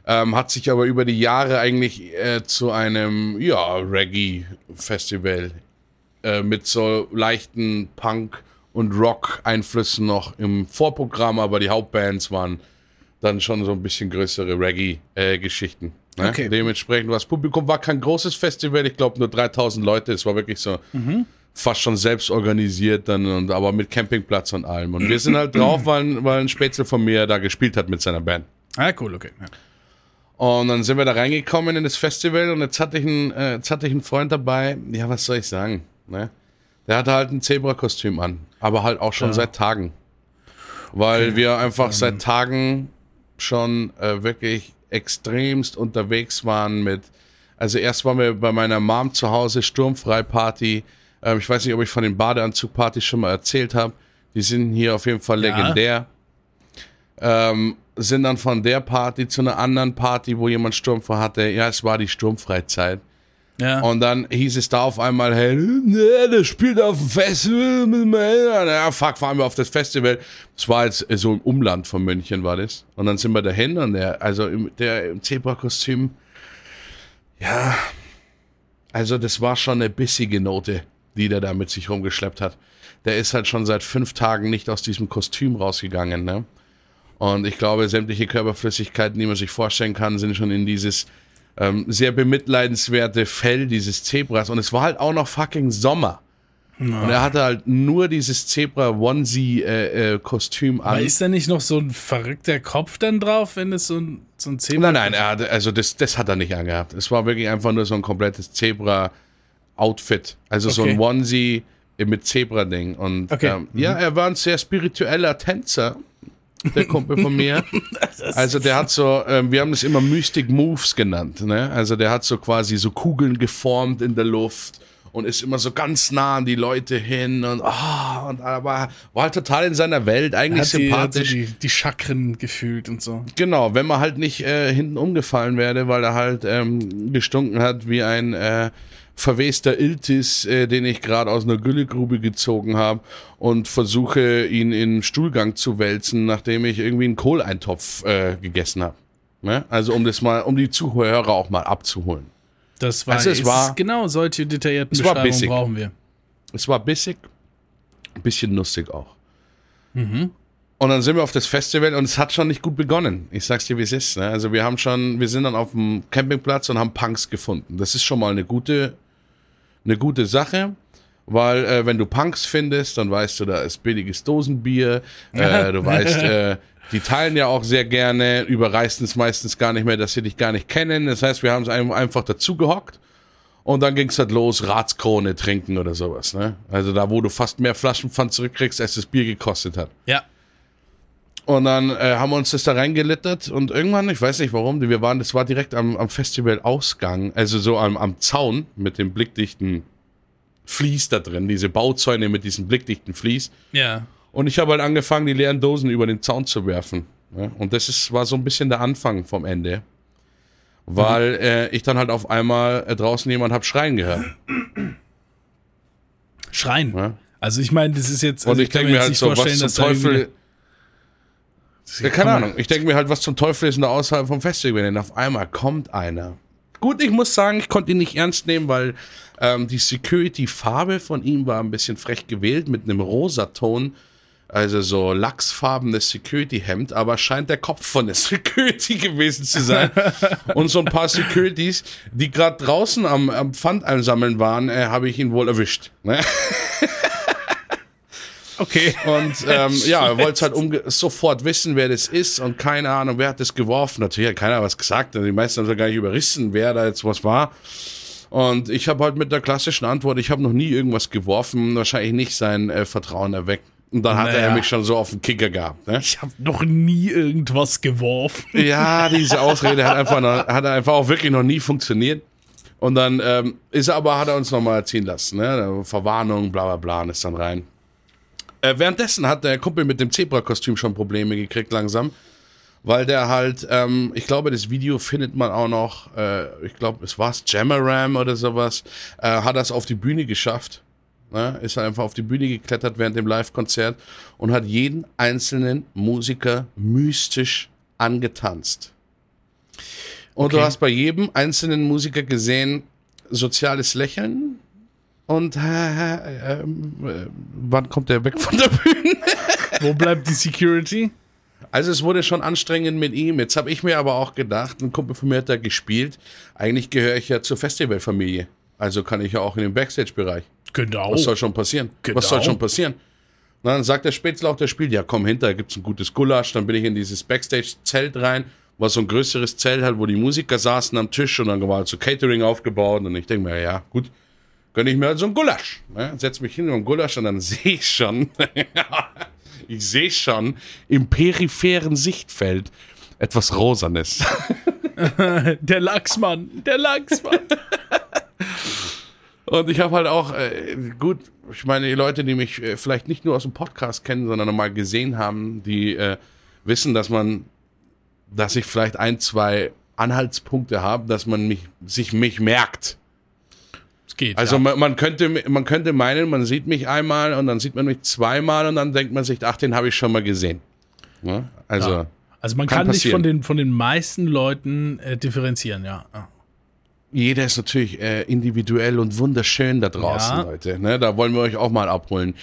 ähm, hat sich aber über die Jahre eigentlich äh, zu einem, ja, Reggae-Festival äh, mit so leichten Punk- und Rock-Einflüssen noch im Vorprogramm, aber die Hauptbands waren dann schon so ein bisschen größere Reggae-Geschichten. Ne? Okay. Dementsprechend war das Publikum war kein großes Festival, ich glaube nur 3000 Leute, es war wirklich so fast schon selbst organisiert dann und aber mit Campingplatz und allem. Und wir sind halt drauf, weil, weil ein Spätzle von mir da gespielt hat mit seiner Band. Ah, cool, okay. Ja. Und dann sind wir da reingekommen in das Festival und jetzt hatte ich einen, äh, jetzt hatte ich einen Freund dabei, ja, was soll ich sagen, ne? Der hatte halt ein Zebra-Kostüm an, aber halt auch schon Ja. seit Tagen. Weil wir einfach seit Tagen schon äh, wirklich extremst unterwegs waren mit, also erst waren wir bei meiner Mom zu Hause, Sturmfrei-Party. Ähm, ich weiß nicht, ob ich von den Badeanzug-Partys schon mal erzählt habe. Die sind hier auf jeden Fall Ja. legendär. Ähm, sind dann von der Party zu einer anderen Party, wo jemand sturmfrei hatte. Ja, es war die Sturmfreizeit. Ja. Und dann hieß es da auf einmal, hey, ne, der spielt auf dem Festival. Ja, fuck, fahren wir auf das Festival. Das war jetzt so im Umland von München, war das. Und dann sind wir dahin und der, also im, der im Zebra-Kostüm, ja, also das war schon eine bissige Note. die der da mit sich rumgeschleppt hat. Der ist halt schon seit fünf Tagen nicht aus diesem Kostüm rausgegangen, ne? Und ich glaube, sämtliche Körperflüssigkeiten, die man sich vorstellen kann, sind schon in dieses ähm, sehr bemitleidenswerte Fell dieses Zebras. Und es war halt auch noch fucking Sommer. Na. Und er hatte halt nur dieses Zebra-Onesie-Kostüm Aber an. ist da nicht noch so ein verrückter Kopf dann drauf, wenn es so ein, so ein Zebra Nein, nein, er hatte, also das, das hat er nicht angehabt. Es war wirklich einfach nur so ein komplettes Zebra-Outfit. Also so ein Okay. Onesie mit Zebra-Ding. Und Okay. ähm, ja, er war ein sehr spiritueller Tänzer, der Kumpel von mir. Also der hat so, ähm, wir haben das immer Mystic Moves genannt. Ne? Also der hat so quasi so Kugeln geformt in der Luft und ist immer so ganz nah an die Leute hin und, ah und aber war halt total in seiner Welt, eigentlich hat die, hat so sympathisch. die, die Chakren gefühlt und so. Genau, wenn man halt nicht äh, hinten umgefallen wäre, weil er halt ähm, gestunken hat wie ein äh, verwester Iltis, äh, den ich gerade aus einer Güllegrube gezogen habe und versuche, ihn in Stuhlgang zu wälzen, nachdem ich irgendwie einen Kohleintopf äh, gegessen habe. Ne? Also um das mal, um die Zuhörer auch mal abzuholen. Das war, Also es war- genau solche detaillierten es war Beschreibungen bissig. brauchen wir. Es war bissig, ein bisschen nussig auch. Mhm. Und dann sind wir auf das Festival und es hat schon nicht gut begonnen. Ich sag's dir, wie es ist. Ne? Also wir haben schon, wir sind dann auf dem Campingplatz und haben Punks gefunden. Das ist schon mal eine gute, eine gute Sache. Weil äh, wenn du Punks findest, dann weißt du, da ist billiges Dosenbier. Äh, du weißt, äh, die teilen ja auch sehr gerne, überreißen es meistens gar nicht mehr, dass sie dich gar nicht kennen. Das heißt, wir haben es ein- einfach dazu gehockt. Und dann ging's halt los, Ratskrone trinken oder sowas. Ne? Also da, wo du fast mehr Flaschenpfand zurückkriegst, als das Bier gekostet hat. Ja. Und dann äh, haben wir uns das da reingelittert und irgendwann, ich weiß nicht warum, wir waren, das war direkt am, am Festivalausgang, also so am, am Zaun mit dem blickdichten Vlies da drin, diese Bauzäune mit diesem blickdichten Vlies. Ja. Und ich habe halt angefangen, die leeren Dosen über den Zaun zu werfen. Ja? Und das ist, war so ein bisschen der Anfang vom Ende. Weil äh, ich dann halt auf einmal äh, draußen jemand hab schreien gehört. Schreien. Ja? Also ich meine, das ist jetzt. Und Also ich kann denke mir halt so, was zum Teufel. Ja, keine Ahnung. Ich denke mir halt, was zum Teufel ist denn da außerhalb vom Festival? Denn auf einmal kommt einer. Gut, ich muss sagen, ich konnte ihn nicht ernst nehmen, weil ähm, die Security-Farbe von ihm war ein bisschen frech gewählt mit einem Rosaton. Also so lachsfarbenes Security-Hemd, aber scheint der Kopf von der Security gewesen zu sein. Und so ein paar Securities, die gerade draußen am, am Pfand einsammeln waren, äh, habe ich ihn wohl erwischt. Ne? Okay. Und ähm, ja, er wollte halt sofort wissen, wer das ist und keine Ahnung, wer hat das geworfen. Natürlich hat keiner was gesagt. Die meisten haben gar nicht überrissen, wer da jetzt was war. Und ich habe halt mit der klassischen Antwort, ich habe noch nie irgendwas geworfen, wahrscheinlich nicht sein äh, Vertrauen erweckt. Und dann hat er Naja. mich schon so auf den Kicker gehabt. Ne? Ich habe noch nie irgendwas geworfen. Ja, diese Ausrede hat einfach, noch, hat einfach auch wirklich noch nie funktioniert. Und dann ähm, ist er aber, hat er uns nochmal erziehen lassen. Ne? Verwarnung, bla bla bla, und ist dann rein. Äh, währenddessen hat der Kumpel mit dem Zebra-Kostüm schon Probleme gekriegt langsam. Weil der halt, ähm, ich glaube, das Video findet man auch noch, äh, ich glaube, es war Jamaram oder sowas, äh, hat das auf die Bühne geschafft. Ne? Ist halt einfach auf die Bühne geklettert während dem Live-Konzert und hat jeden einzelnen Musiker mystisch angetanzt. Und du Okay. hast bei jedem einzelnen Musiker gesehen, soziales Lächeln und äh, äh, ähm, äh, wann kommt der weg von der Bühne? Wo bleibt die Security? Also es wurde schon anstrengend mit ihm. Jetzt habe ich mir aber auch gedacht, ein Kumpel von mir hat da gespielt. Eigentlich gehöre ich ja zur Festivalfamilie. Also kann ich ja auch in den Backstage-Bereich. Genau. Was soll schon passieren? Genau. Was soll schon passieren? Na, dann sagt der Spätzle auch, der spielt, ja komm hinter, gibt's ein gutes Gulasch. Dann bin ich in dieses Backstage-Zelt rein, war so ein größeres Zelt halt, wo die Musiker saßen am Tisch und dann war halt so Catering aufgebaut. Und ich denke mir, ja gut, gönn ich mir halt so ein Gulasch. Ne? Setz mich hin dem Gulasch und dann sehe ich schon, ich sehe schon im peripheren Sichtfeld etwas Rosanes. Der Lachsmann. Der Lachsmann. Und ich habe halt auch, äh, gut, ich meine, die Leute, die mich äh, vielleicht nicht nur aus dem Podcast kennen, sondern mal gesehen haben, die äh, wissen, dass man, dass ich vielleicht ein, zwei Anhaltspunkte habe, dass man mich, sich mich merkt. Es geht. Also ja. man, man, könnte, man könnte meinen, man sieht mich einmal und dann sieht man mich zweimal und dann denkt man sich, ach, den habe ich schon mal gesehen. Ja? Also, Ja. Also man kann kann, nicht von den, von den meisten Leuten äh, differenzieren, ja. Jeder ist natürlich äh, individuell und wunderschön da draußen, Ja. Leute. Ne? Da wollen wir euch auch mal abholen.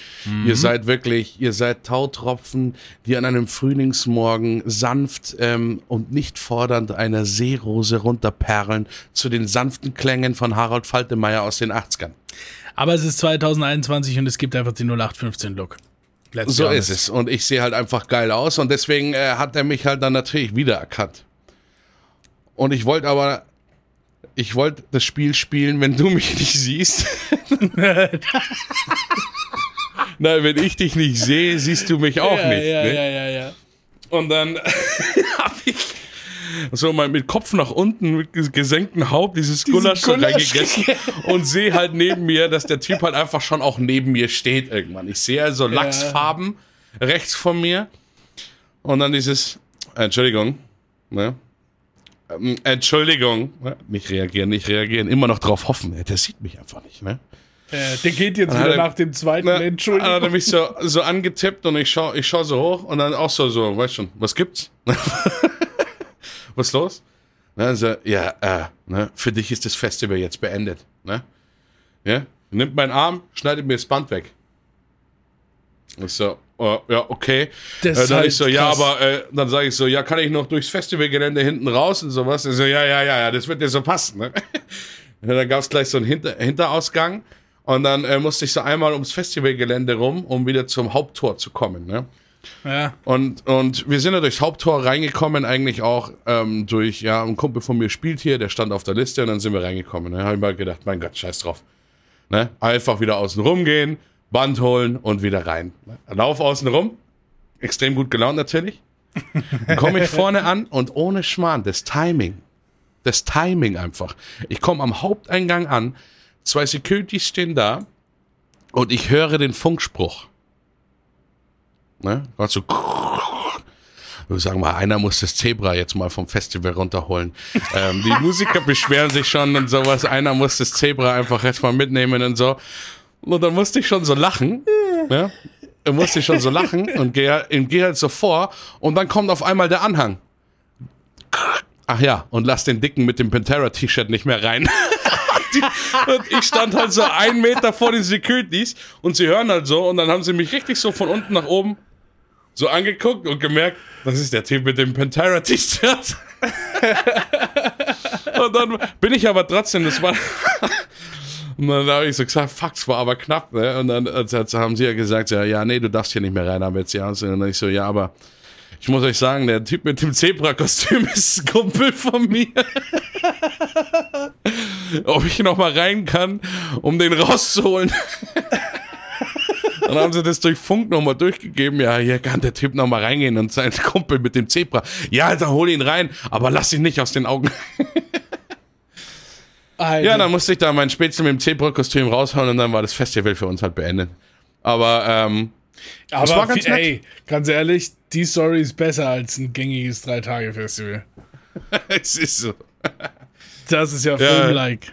Ihr seid wirklich, ihr seid Tautropfen, die an einem Frühlingsmorgen sanft ähm, und nicht fordernd einer Seerose runterperlen zu den sanften Klängen von Harald Faltemeyer aus den 80ern. Aber es ist 2021 und es gibt einfach den 0815-Look. So ist es. Und ich sehe halt einfach geil aus und deswegen äh, hat er mich halt dann natürlich wiedererkannt. Und ich wollte aber, ich wollte das Spiel spielen, wenn du mich nicht siehst. Nein, wenn ich dich nicht sehe, siehst du mich auch Ja, nicht. ja, ne? ja, ja, ja. Und dann habe ich so mal mit Kopf nach unten, mit ges- gesenktem Haupt dieses Gulasch Gulasch reingegessen und sehe halt neben mir, dass der Typ halt einfach schon auch neben mir steht irgendwann. Ich sehe also Lachsfarben rechts von mir und dann dieses, Entschuldigung, ne? Ähm, Entschuldigung, nicht reagieren, nicht reagieren, immer noch drauf hoffen, der sieht mich einfach nicht, ne? Äh, der geht jetzt wieder er- nach dem zweiten Ne, Entschuldigung. Hat er mich so, so angetippt und ich schau, ich schau so hoch und dann auch so, so, weißt schon, was gibt's? was ist los? Ne, also, ja, äh, ne, für dich ist das Festival jetzt beendet. Ne? Ja? Nimmt meinen Arm, schneidet mir das Band weg. Ich so, äh, ja, okay. Das äh, dann halt ich so, ja, krass. aber äh, dann sage ich so, ja, kann ich noch durchs Festivalgelände hinten raus und sowas? Ich so, ja, ja, ja, ja, das wird dir so passen. Ne? Und dann gab es gleich so einen Hinter Hinterausgang und dann äh, musste ich so einmal ums Festivalgelände rum, um wieder zum Haupttor zu kommen. Ne? ja. Und, und wir sind ja durchs Haupttor reingekommen, eigentlich auch ähm, durch, ja, ein Kumpel von mir spielt hier, der stand auf der Liste und dann sind wir reingekommen. Ne? Habe ich mal gedacht, mein Gott, scheiß drauf. Ne? Einfach wieder außen rum gehen, Band holen und wieder rein. Lauf außen rum, extrem gut gelaunt natürlich. Komme ich vorne an und ohne Schmarrn, das Timing, das Timing einfach. Ich komme am Haupteingang an, zwei Securities stehen da und ich höre den Funkspruch. Ne? War so. Du sag mal, einer muss das Zebra jetzt mal vom Festival runterholen. ähm, die Musiker beschweren sich schon und sowas. Einer muss das Zebra einfach jetzt mal mitnehmen und so. Und dann musste ich schon so lachen. Ne? Da musste ich schon so lachen und gehe geh halt so vor. Und dann kommt auf einmal der Anhang. Ach ja, und lass den Dicken mit dem Pantera-T-Shirt nicht mehr rein. Und ich stand halt so einen Meter vor den Securities und sie hören halt so und dann haben sie mich richtig so von unten nach oben so angeguckt und gemerkt, das ist der Typ mit dem Pantera-T-Shirt. und dann bin ich aber trotzdem, das war. Und dann habe ich so gesagt, fuck, es war aber knapp, ne? Und dann äh, haben sie ja gesagt, ja, ja, nee, du darfst hier nicht mehr rein, haben jetzt ja. Und dann ich so, ja, aber ich muss euch sagen, der Typ mit dem Zebra-Kostüm ist ein Kumpel von mir. Ob ich noch mal rein kann, um den rauszuholen. Dann haben sie das durch Funk nochmal durchgegeben. Ja, hier kann der Typ nochmal reingehen und sein Kumpel mit dem Zebra. Ja, dann hol ihn rein, aber lass ihn nicht aus den Augen. Alter. Ja, dann musste ich da mein Spätzle mit dem Zebra-Kostüm raushauen und dann war das Festival für uns halt beendet. Aber, ähm, aber war ganz nett. ey, ganz ehrlich, die Story ist besser als ein gängiges Drei-Tage-Festival. es ist so. Das ist ja Ja. Film-like.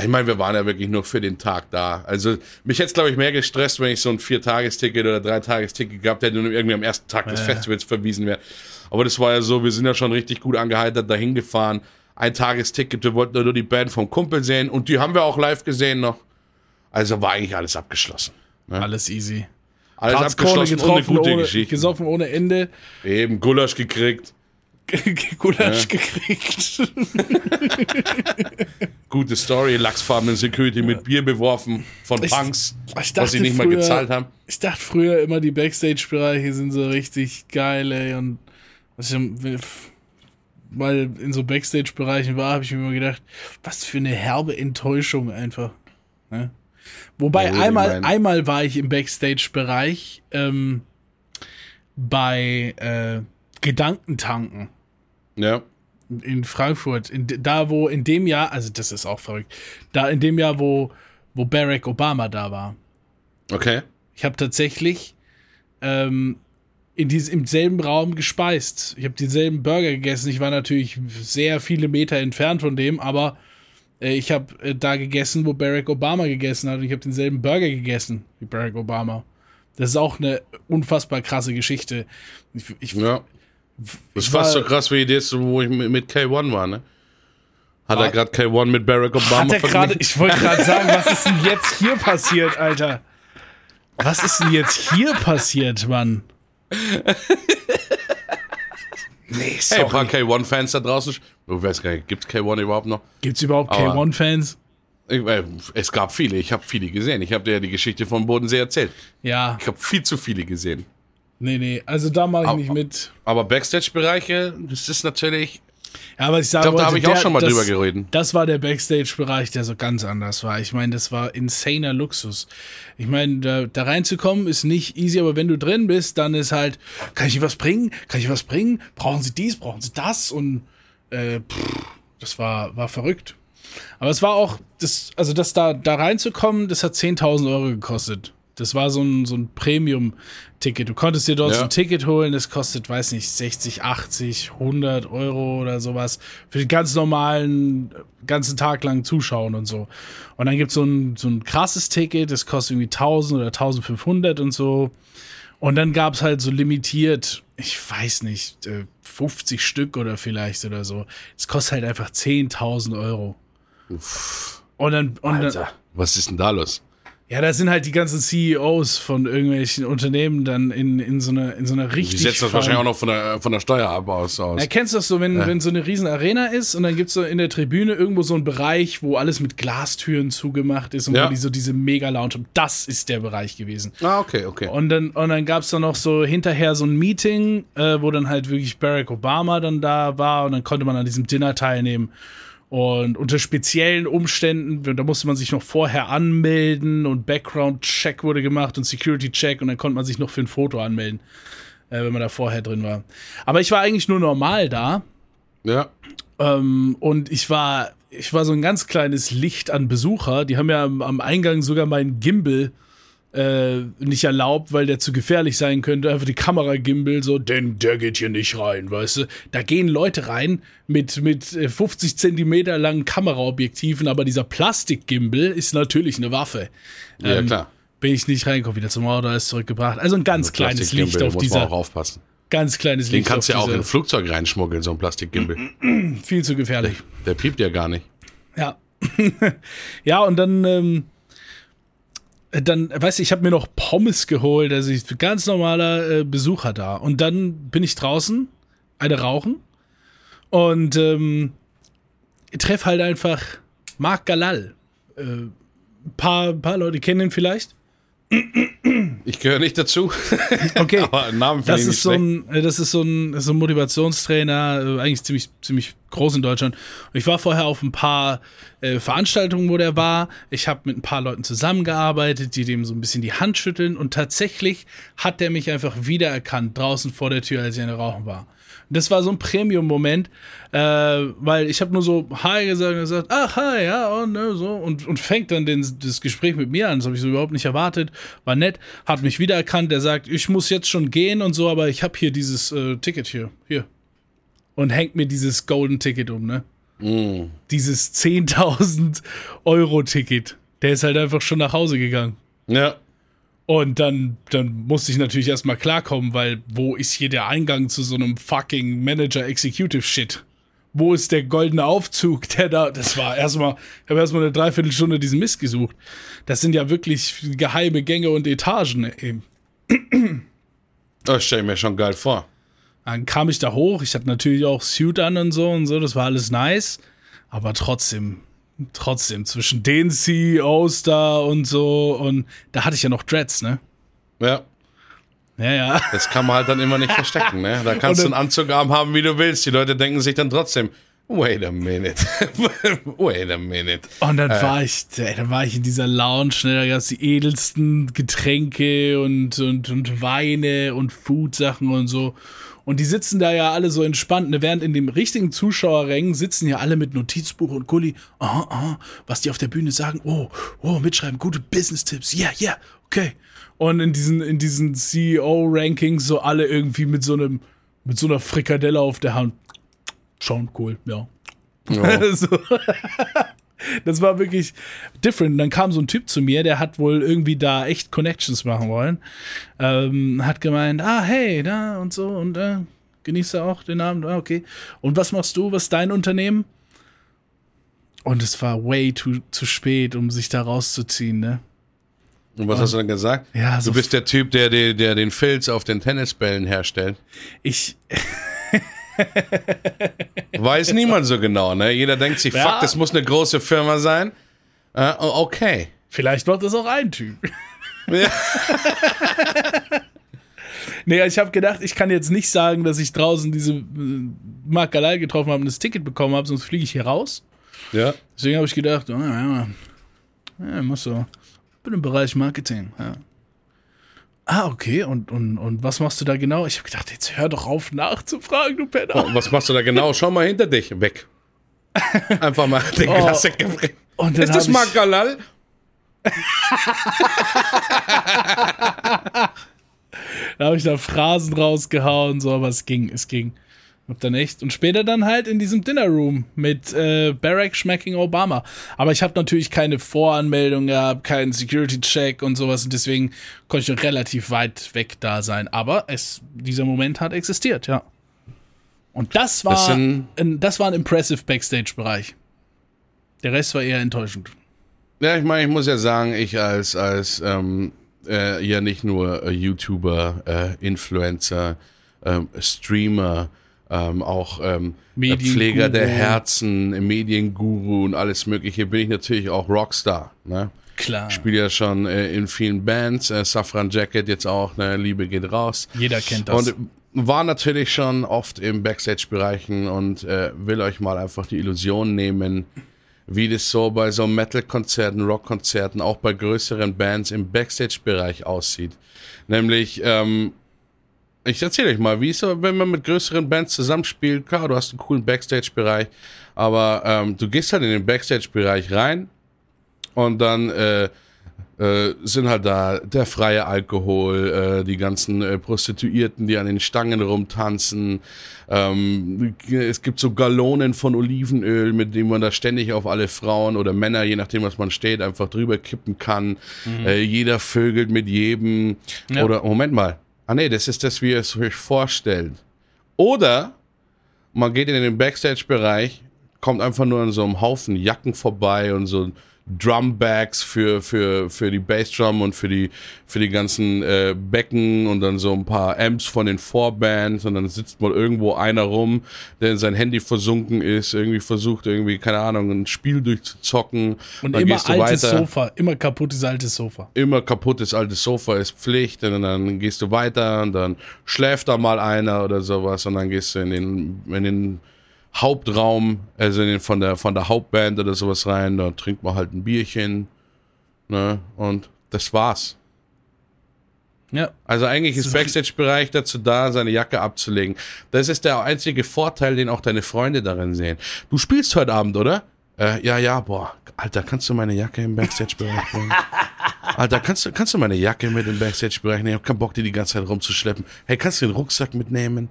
Ich meine, wir waren ja wirklich nur für den Tag da. Also, mich hätte es, glaube ich, mehr gestresst, wenn ich so ein Viertagesticket oder Dreitagesticket gehabt hätte und irgendwie am ersten Tag des. Festivals verwiesen wäre. Aber das war ja so, wir sind ja schon richtig gut angeheitert dahin gefahren. Ein Tagesticket, wir wollten nur die Band vom Kumpel sehen und die haben wir auch live gesehen noch. Also war eigentlich alles abgeschlossen. Alles easy. Alles Karlskrone abgeschlossen und eine gute ohne, Geschichte. gesoffen ohne Ende. Eben Gulasch gekriegt, Gulasch gekriegt. gute Story, lachsfarbenen Security mit Bier beworfen von Punks, ich was sie nicht mal früher- gezahlt haben. Ich dachte früher immer, die Backstage-Bereiche sind so richtig geil, ey. Und als ich mal in so Backstage-Bereichen war, habe ich mir immer gedacht, was für eine herbe Enttäuschung einfach. Ne? Wobei Ja, einmal, mein- einmal war ich im Backstage-Bereich ähm, bei äh, Gedankentanken Ja, in Frankfurt, in, da wo in dem Jahr, also das ist auch verrückt, da in dem Jahr, wo, wo Barack Obama da war. okay. Ich habe tatsächlich ähm, in diesem, im selben Raum gespeist. Ich habe denselben Burger gegessen. Ich war natürlich sehr viele Meter entfernt von dem, aber äh, ich habe äh, da gegessen, wo Barack Obama gegessen hat. Und ich habe denselben Burger gegessen wie Barack Obama. Das ist auch eine unfassbar krasse Geschichte. Ich, ich, Ja. Das ist war- fast so krass wie das, wo ich mit mit K1 war, ne? Hat er gerade K1 mit Barack Obama Hat er gerade, ich wollte gerade sagen, was ist denn jetzt hier passiert, Alter? Was ist denn jetzt hier passiert, Mann? Nee, sorry. Hey, ein paar K1-Fans da draußen. Ich weiß gar nicht, gibt's K1 überhaupt noch? Gibt's überhaupt K1-Fans? Äh, es gab viele, ich habe viele gesehen. Ich habe dir ja die Geschichte vom Bodensee erzählt. Ja. Ich habe viel zu viele gesehen. Nee, nee, also da mache ich aber, nicht mit. Aber Backstage-Bereiche, das ist natürlich. Ja, aber ich sage, ich da habe ich der, auch schon mal das, drüber geredet. Das war der Backstage-Bereich, der so ganz anders war. Ich meine, das war insaner Luxus. Ich meine, da, da reinzukommen ist nicht easy, aber wenn du drin bist, dann ist halt, kann ich dir was bringen? Kann ich was bringen? Brauchen sie dies? Brauchen sie das? Und äh, pff, das war, war verrückt. Aber es war auch, das, also das da, da reinzukommen, das hat 10.000 Euro gekostet. Das war so ein, so ein Premium-Ticket. Du konntest dir dort ja. so ein Ticket holen, das kostet, weiß nicht, 60, 80, 100 Euro oder sowas. Für den ganz normalen, ganzen Tag lang zuschauen und so. Und dann gibt es so ein, so ein krasses Ticket, das kostet irgendwie 1000 oder 1500 und so. Und dann gab es halt so limitiert, ich weiß nicht, 50 äh, Stück oder vielleicht oder so. Es kostet halt einfach 10.000 Euro. Uff. Und dann, und Alter, dann, was ist denn da los? Ja, da sind halt die ganzen CEOs von irgendwelchen Unternehmen dann in, in so einer in so einer richtig. Die setzen das wahrscheinlich auch noch von der, von der Steuer ab aus. aus. Ja, kennst du das so, wenn, ja. wenn so eine riesen Arena ist und dann gibt es so in der Tribüne irgendwo so einen Bereich, wo alles mit Glastüren zugemacht ist und ja. wo die so diese Mega-Lounge haben. Das ist der Bereich gewesen. Ah, okay, okay. Und dann, und dann gab es dann noch so hinterher so ein Meeting, äh, wo dann halt wirklich Barack Obama dann da war und dann konnte man an diesem Dinner teilnehmen. Und unter speziellen Umständen, da musste man sich noch vorher anmelden und Background-Check wurde gemacht und Security-Check und dann konnte man sich noch für ein Foto anmelden, äh, wenn man da vorher drin war. Aber ich war eigentlich nur normal da. Ja. Ähm, und ich war, ich war so ein ganz kleines Licht an Besucher. Die haben ja am, am Eingang sogar meinen Gimbal äh, nicht erlaubt, weil der zu gefährlich sein könnte. Einfach die Kameragimbal so, denn der geht hier nicht rein, weißt du. Da gehen Leute rein mit, mit 50 äh, Zentimeter langen Kameraobjektiven, aber dieser Plastikgimbal ist natürlich eine Waffe. Ja, ähm, klar. Bin ich nicht reingekommen, wieder zum Auto, ist zurückgebracht. Also ein ganz kleines Licht auf muss dieser. Man auch aufpassen. Ganz kleines Den Licht. Den kannst du ja auch in ein Flugzeug reinschmuggeln, so ein Plastikgimbal. Viel zu gefährlich. Der, der piept ja gar nicht. Ja. ja, und dann ähm, dann, weißt du, ich habe mir noch Pommes geholt, also ich ganz normaler äh, Besucher da. Und dann bin ich draußen, eine rauchen und ähm, treffe halt einfach Marc Galal. Äh, paar, paar Leute kennen ihn vielleicht. Ich gehöre nicht dazu. Okay. Aber Namen das ist, so ein, äh, das ist so ein, so ein Motivationstrainer, äh, eigentlich ziemlich, ziemlich groß in Deutschland. Und ich war vorher auf ein paar äh, Veranstaltungen, wo der war. Ich habe mit ein paar Leuten zusammengearbeitet, die dem so ein bisschen die Hand schütteln. Und tatsächlich hat der mich einfach wiedererkannt draußen vor der Tür, als ich eine Rauchen war. Das war so ein Premium-Moment, äh, weil ich habe nur so Hi gesagt und gesagt, ach hi, ja, und ne, so und, und fängt dann den, das Gespräch mit mir an. Das habe ich so überhaupt nicht erwartet. War nett, hat mich wiedererkannt. Der sagt, ich muss jetzt schon gehen und so, aber ich habe hier dieses äh, Ticket hier, hier. Und hängt mir dieses Golden Ticket um, ne? Mm. Dieses 10.000 Euro Ticket. Der ist halt einfach schon nach Hause gegangen. Ja. Und dann, dann musste ich natürlich erstmal klarkommen, weil wo ist hier der Eingang zu so einem fucking Manager-Executive-Shit? Wo ist der goldene Aufzug, der da, das war erstmal, ich habe erstmal eine Dreiviertelstunde diesen Mist gesucht. Das sind ja wirklich geheime Gänge und Etagen eben. Das stelle ich mir schon geil vor. Dann kam ich da hoch, ich hatte natürlich auch Suit an und so und so, das war alles nice. Aber trotzdem, trotzdem, zwischen den CEOs da und so, und da hatte ich ja noch Dreads, ne? Ja. Ja, ja. Das kann man halt dann immer nicht verstecken, ne? Da kannst dann, du einen Anzug haben, wie du willst. Die Leute denken sich dann trotzdem, wait a minute. wait a minute. Und dann äh. war ich, dann war ich in dieser Lounge, ne? Da gab es die edelsten Getränke und, und, und Weine und Foodsachen und so. Und die sitzen da ja alle so entspannt, ne? während in dem richtigen Zuschauerrängen sitzen ja alle mit Notizbuch und Gulli, aha, aha, was die auf der Bühne sagen, oh, oh, mitschreiben, gute Business-Tipps, ja, yeah, ja, yeah, okay. Und in diesen, in diesen CEO-Rankings so alle irgendwie mit so einem, mit so einer Frikadelle auf der Hand. Schon cool, ja. ja. so. Das war wirklich different. Und dann kam so ein Typ zu mir, der hat wohl irgendwie da echt Connections machen wollen. Ähm, hat gemeint, ah, hey, da und so und äh, genießt er auch den Abend, ah, okay. Und was machst du? Was ist dein Unternehmen? Und es war way too, zu spät, um sich da rauszuziehen, ne? Und was hast du dann gesagt? Ja, du so bist der Typ, der, der, der den Filz auf den Tennisbällen herstellt. Ich, Weiß niemand so genau, ne? Jeder denkt sich, Ja. fuck, das muss eine große Firma sein. Äh, okay. vielleicht macht das auch ein Typ. Ja. Nee, ich habe gedacht, ich kann jetzt nicht sagen, dass ich draußen diese äh, Mark Galal getroffen habe und das Ticket bekommen habe, sonst fliege ich hier raus. ja. Deswegen habe ich gedacht, oh, ja, ja, muss so. Bin im Bereich Marketing. Ja. Ah, okay. Und, und, und was machst du da genau? Ich habe gedacht, jetzt hör doch auf nachzufragen, du Penner. Oh, was machst du da genau? Schau mal hinter dich. Weg. Einfach mal den Oh. Klassiker. Und dann Ist das Mark Galal? Da habe ich da Phrasen rausgehauen, so, aber es ging, es ging. Hab dann echt. Und später dann halt in diesem Dinner Room mit äh, Barack Schmacking Obama. Aber ich habe natürlich keine Voranmeldung gehabt, keinen Security-Check und sowas. Und deswegen konnte ich noch relativ weit weg da sein. Aber es, dieser Moment hat existiert, ja. Und das war, Das sind- ein, das war ein impressive Backstage-Bereich. Der Rest war eher enttäuschend. Ja, ich meine, ich muss ja sagen, ich als, als ähm, äh, ja nicht nur äh, YouTuber, äh, Influencer, ähm, Streamer, ähm, auch ähm. Pfleger der Herzen, Medienguru und alles Mögliche, bin ich natürlich auch Rockstar. Ne? Klar. Ich spiele ja schon äh, in vielen Bands, äh, Safran Jacket jetzt auch, ne? Liebe geht raus. Jeder kennt das. Und war natürlich schon oft im Backstage-Bereichen und äh, will euch mal einfach die Illusion nehmen, wie das so bei so Metal-Konzerten, Rock-Konzerten, auch bei größeren Bands im Backstage-Bereich aussieht. Nämlich, ähm, ich erzähle euch mal, wie es so, wenn man mit größeren Bands zusammenspielt, klar, du hast einen coolen Backstage-Bereich, aber ähm, du gehst halt in den Backstage-Bereich rein und dann äh, äh, sind halt da der freie Alkohol, äh, die ganzen äh, Prostituierten, die an den Stangen rumtanzen. Ähm, es gibt so Gallonen von Olivenöl, mit dem man da ständig auf alle Frauen oder Männer, je nachdem, was man steht, einfach drüber kippen kann. Äh, jeder vögelt mit jedem. Ja. Oder, Moment mal. Ah nee, das ist das, wie ihr es euch vorstellt. Oder man geht in den Backstage-Bereich, kommt einfach nur an so einem Haufen Jacken vorbei und so Drumbags für, für, für die Bassdrum und für die, für die ganzen äh, Becken und dann so ein paar Amps von den Vorbands und dann sitzt mal irgendwo einer rum, der in sein Handy versunken ist, irgendwie versucht irgendwie, keine Ahnung, ein Spiel durchzuzocken. und dann immer gehst du altes weiter Sofa. Immer kaputtes altes Sofa. immer kaputtes altes Sofa ist Pflicht und dann gehst du weiter und dann schläft da mal einer oder sowas und dann gehst du in den, in den Hauptraum, also den, von, der, von der Hauptband oder sowas rein, da trinkt man halt ein Bierchen ne, und das war's. Ja. Also eigentlich ist Backstage-Bereich dazu da, seine Jacke abzulegen. Das ist der einzige Vorteil, den auch deine Freunde darin sehen. Du spielst heute Abend, oder? Äh, ja, ja, boah, Alter, kannst du meine Jacke im Backstage-Bereich bringen? Alter, kannst du, kannst du meine Jacke mit im Backstage-Bereich nehmen? Ich hab keinen Bock, die die ganze Zeit rumzuschleppen. Hey, kannst du den Rucksack mitnehmen?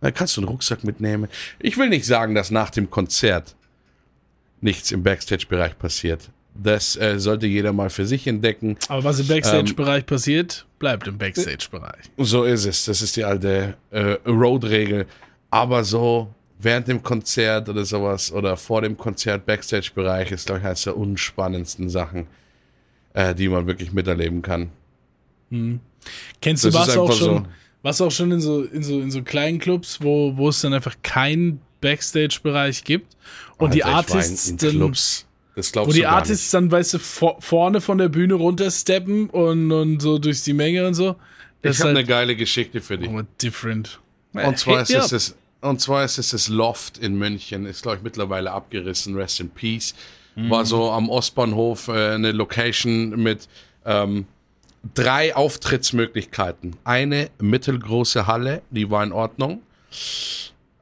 Na, kannst du einen Rucksack mitnehmen? Ich will nicht sagen, dass nach dem Konzert nichts im Backstage-Bereich passiert. Das äh, sollte jeder mal für sich entdecken. Aber was im Backstage-Bereich passiert, bleibt im Backstage-Bereich. So ist es. Das ist die alte äh, Road-Regel. Aber so während dem Konzert oder sowas oder vor dem Konzert Backstage-Bereich ist, glaube ich, eines der unspannendsten Sachen, äh, die man wirklich miterleben kann. Kennst du Das was auch schon? so. Was auch schon in so, in so, in so kleinen Clubs, wo, wo es dann einfach keinen Backstage-Bereich gibt und die Alter, war in- Artists in dann, Clubs. Das glaubst wo die Artists dann, weißt du, vor, vorne von der Bühne runtersteppen und, und so durch die Menge und so. nicht. Das Ich habe eine halt geile Geschichte für dich. oh, different. Und zwar, Hit ist es das, und zwar ist es das Loft in München. Ist, glaube ich, mittlerweile abgerissen. Rest in Peace. War so am Ostbahnhof äh, eine Location mit ähm, drei Auftrittsmöglichkeiten. Eine mittelgroße Halle, die war in Ordnung.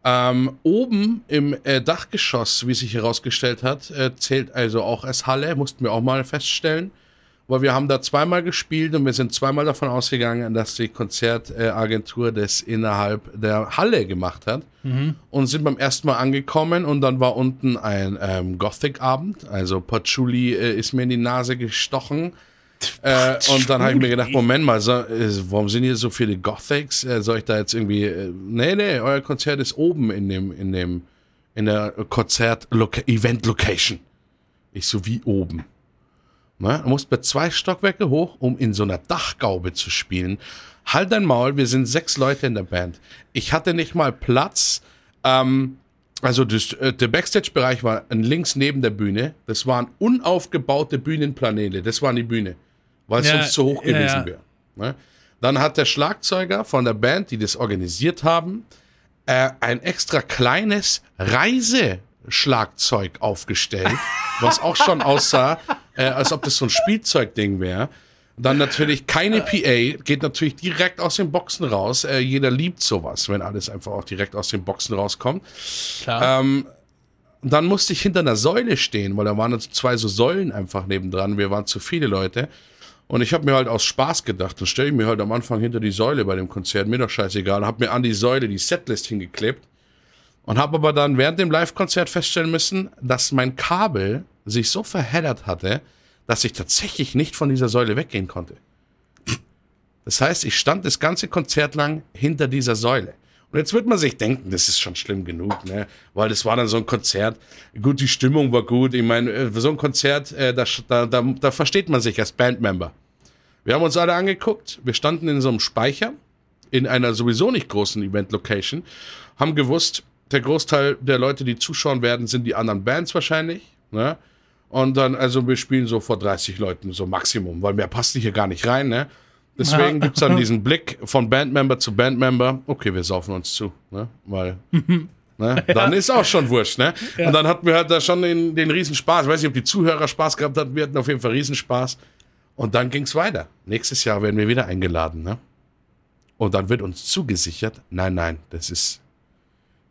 Ähm, oben im äh, Dachgeschoss, wie sich herausgestellt hat, äh, zählt also auch als Halle, mussten wir auch mal feststellen. Weil wir haben da zweimal gespielt und wir sind zweimal davon ausgegangen, dass die Konzertagentur das innerhalb der Halle gemacht hat. Und sind beim ersten Mal angekommen und dann war unten ein ähm, Gothic-Abend. Also Patchouli äh, ist mir in die Nase gestochen. Äh, und dann habe ich mir gedacht, Moment mal, so, äh, warum sind hier so viele Gothics? Äh, soll ich da jetzt irgendwie. Äh, nee, nee, euer Konzert ist oben in dem, in dem, in der Konzert-Event-Location. Ich so, wie oben? Ne? Du musst bei zwei Stockwerke hoch, um in so einer Dachgaube zu spielen. Halt dein Maul, wir sind sechs Leute in der Band. Ich hatte nicht mal Platz. Ähm, also das, der Backstage-Bereich war links neben der Bühne. Das waren unaufgebaute Bühnenplaneele. Das waren die Bühne, weil es Ja, sonst zu hoch gewesen ja. wäre. Ne? Dann hat der Schlagzeuger von der Band, die das organisiert haben, äh, ein extra kleines Reiseschlagzeug aufgestellt, was auch schon aussah, äh, als ob das so ein Spielzeugding wäre. Dann natürlich keine PA, geht natürlich direkt aus den Boxen raus. Äh, jeder liebt sowas, wenn alles einfach auch direkt aus den Boxen rauskommt. Klar. Ähm, dann musste ich hinter einer Säule stehen, weil da waren zwei so Säulen einfach nebendran. Wir waren zu viele Leute. Und ich habe mir halt aus Spaß gedacht, dann stelle ich mir halt am Anfang hinter die Säule bei dem Konzert, mir doch scheißegal, habe mir an die Säule die Setlist hingeklebt und habe aber dann während dem Live-Konzert feststellen müssen, dass mein Kabel sich so verheddert hatte, dass ich tatsächlich nicht von dieser Säule weggehen konnte. Das heißt, ich stand das ganze Konzert lang hinter dieser Säule. Und jetzt wird man sich denken, das ist schon schlimm genug, ne? Weil das war dann so ein Konzert. Gut, die Stimmung war gut. Ich meine, äh, so ein Konzert, äh, da, da, da, da versteht man sich als Bandmember. Wir haben uns alle angeguckt. Wir standen in so einem Speicher in einer sowieso nicht großen Event-Location, haben gewusst, der Großteil der Leute, die zuschauen werden, sind die anderen Bands wahrscheinlich. Ne? Und dann, also wir spielen so vor 30 Leuten, so Maximum, weil mehr passt hier gar nicht rein. Ne? Deswegen gibt's dann diesen Blick von Bandmember zu Bandmember, okay, wir saufen uns zu, ne? weil ne? dann ist auch schon wurscht. Ne? Und dann hatten wir halt da schon den, den Riesenspaß. Ich weiß nicht, ob die Zuhörer Spaß gehabt hatten, wir hatten auf jeden Fall Riesenspaß. Und dann ging's weiter. Nächstes Jahr werden wir wieder eingeladen. Ne? Und dann wird uns zugesichert, nein, nein, das ist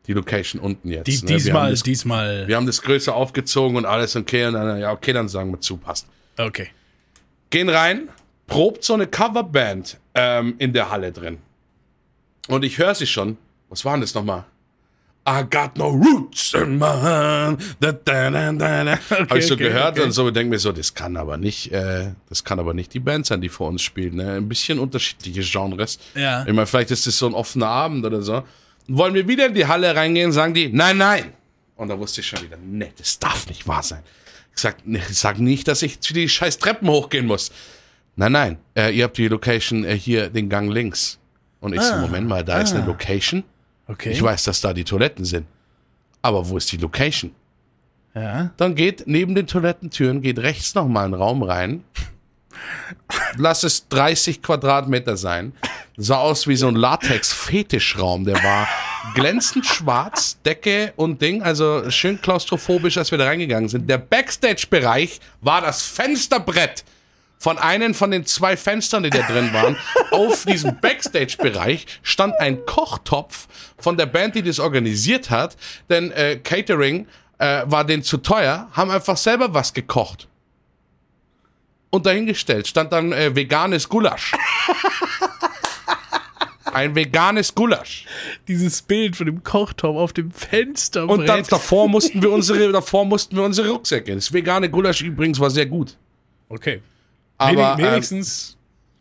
die Location unten jetzt. Die, ne? Diesmal, das, diesmal. wir haben das größer aufgezogen und alles okay. Und dann, ja, okay, dann sagen wir zu, passt. Okay. Gehen rein, probt so eine Coverband ähm, in der Halle drin. Und ich höre sie schon. Was war denn das nochmal? I got no roots in my hand. Da, da, da, da, da. Habe ich so okay, gehört okay. und so denke mir so, das kann aber nicht, äh, das kann aber nicht die Band sein, die vor uns spielen. Ne? Ein bisschen unterschiedliche Genres. Ja. Ich meine, vielleicht ist das so ein offener Abend oder so. Wollen wir wieder in die Halle reingehen, sagen die, nein, nein. Und da wusste ich schon wieder, nee, das darf nicht wahr sein. Ich sag, ich sag nicht, dass ich zu die scheiß Treppen hochgehen muss. Nein, nein, äh, ihr habt die Location äh, hier, den Gang links. Und ich so, Moment mal, da ist eine Location. Okay. Ich weiß, dass da die Toiletten sind. Aber wo ist die Location? Ja. Dann geht neben den Toilettentüren, geht rechts nochmal ein Raum rein. Lass es 30 Quadratmeter sein. Sah aus wie so ein Latex-Fetischraum. Der war glänzend schwarz, Decke und Ding. Also schön klaustrophobisch, als wir da reingegangen sind. Der Backstage-Bereich war das Fensterbrett von einem von den zwei Fenstern, die da drin waren, auf diesem Backstage-Bereich stand ein Kochtopf von der Band, die das organisiert hat, denn äh, Catering äh, war denen zu teuer, haben einfach selber was gekocht. Und dahingestellt stand dann äh, veganes Gulasch. Ein veganes Gulasch. Dieses Bild von dem Kochtopf auf dem Fenster. Und dann davor mussten wir unsere, davor mussten wir unsere Rucksäcke. Das vegane Gulasch übrigens war sehr gut. Okay. Aber ähm, wenigstens.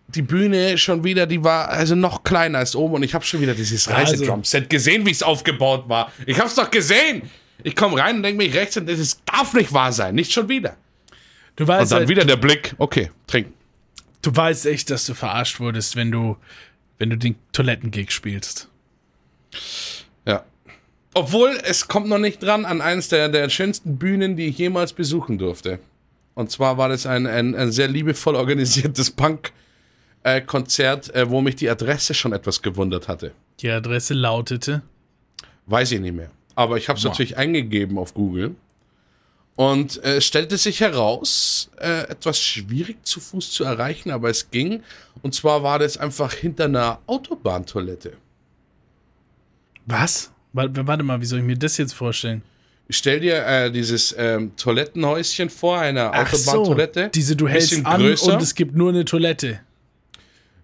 die Bühne schon wieder, die war also noch kleiner als oben und ich habe schon wieder dieses Also- Reisedrumset gesehen, wie es aufgebaut war. Ich habe es doch gesehen. Ich komme rein und denke mich rechts und das darf nicht wahr sein, nicht schon wieder. du Und weißt, dann halt, wieder der Blick, okay, trinken. du weißt echt, dass du verarscht wurdest, wenn du, wenn du den Toilettengig spielst. Ja. Obwohl, es kommt noch nicht dran an eines der, der schönsten Bühnen, die ich jemals besuchen durfte. Und zwar war das ein, ein, ein sehr liebevoll organisiertes Punk-Konzert, äh, wo mich die Adresse schon etwas gewundert hatte. Die Adresse lautete. Weiß ich nicht mehr. Aber ich habe es natürlich eingegeben auf Google. Und äh, es stellte sich heraus, äh, etwas schwierig zu Fuß zu erreichen, aber es ging. Und zwar war das einfach hinter einer Autobahntoilette. Was? Warte mal, wie soll ich mir das jetzt vorstellen? Stell dir äh, dieses ähm, Toilettenhäuschen vor, eine Ach so, Autobahntoilette. diese du hältst Bisschen an größer. und es gibt nur eine Toilette.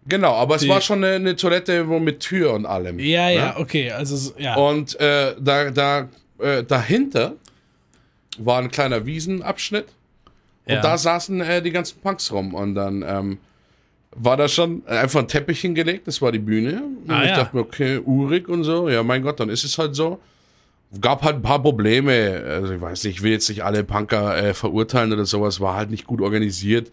Genau, aber es Die- war schon eine, eine Toilette wo mit Tür und allem. Ja, ne? ja, okay, also so- ja. Und äh, da, da, äh, dahinter war ein kleiner Wiesenabschnitt. Und ja. da saßen äh, die ganzen Punks rum. Und dann ähm, war da schon einfach ein Teppich hingelegt, das war die Bühne. Und Ah, ich ja. dachte mir, okay, urig und so. Ja, mein Gott, dann ist es halt so. Gab halt ein paar Probleme. Also ich weiß nicht, ich will jetzt nicht alle Punker äh, verurteilen oder sowas, war halt nicht gut organisiert.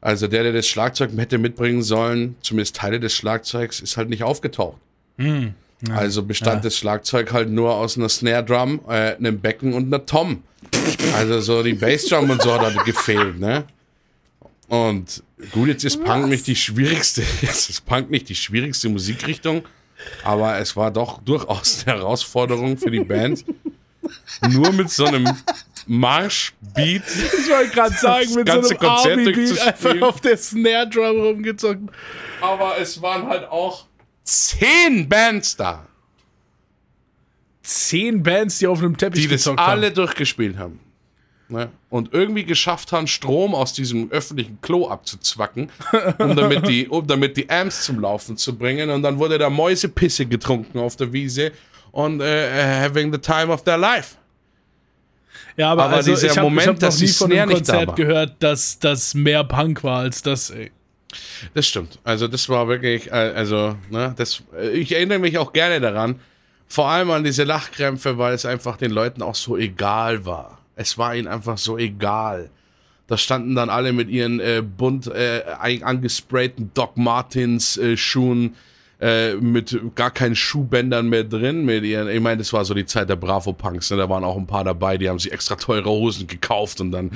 Also der, der das Schlagzeug hätte mitbringen sollen, zumindest Teile des Schlagzeugs, ist halt nicht aufgetaucht. Hm. Also bestand das Schlagzeug halt nur aus einer Snare Drum, äh, einem Becken und einer Tom. Also so die Bassdrum und so hat halt gefehlt, ne? Und gut, jetzt ist Punk nicht die schwierigste, jetzt ist Punk nicht die schwierigste Musikrichtung, aber es war doch durchaus eine Herausforderung für die Band, nur mit so einem Marschbeat. Ich wollte gerade sagen, mit so einem Army-Beat einfach auf der Snare-Drum rumgezockt. Aber es waren halt auch zehn Bands da. Zehn Bands, die auf einem Teppich die das alle haben. durchgespielt haben. Ne? Und irgendwie geschafft haben, Strom aus diesem öffentlichen Klo abzuzwacken, um damit, die, um damit die Amps zum Laufen zu bringen. Und dann wurde da Mäusepisse getrunken auf der Wiese und äh, having the time of their life. Ja, aber, aber also, dieser ich hab, Moment, ich hab dass nie von einem Konzert da gehört, dass das mehr Punk war als das. Ey. Das stimmt. Also das war wirklich, äh, also ne, das. Ich erinnere mich auch gerne daran, vor allem an diese Lachkrämpfe, weil es einfach den Leuten auch so egal war. Es war ihnen einfach so egal. Da standen dann alle mit ihren äh, bunt äh, angesprayten Doc Martens äh, Schuhen äh, mit gar keinen Schuhbändern mehr drin. Mit ihren, ich meine, das war so die Zeit der Bravo Punks. Ne? Da waren auch ein paar dabei, die haben sich extra teure Hosen gekauft und dann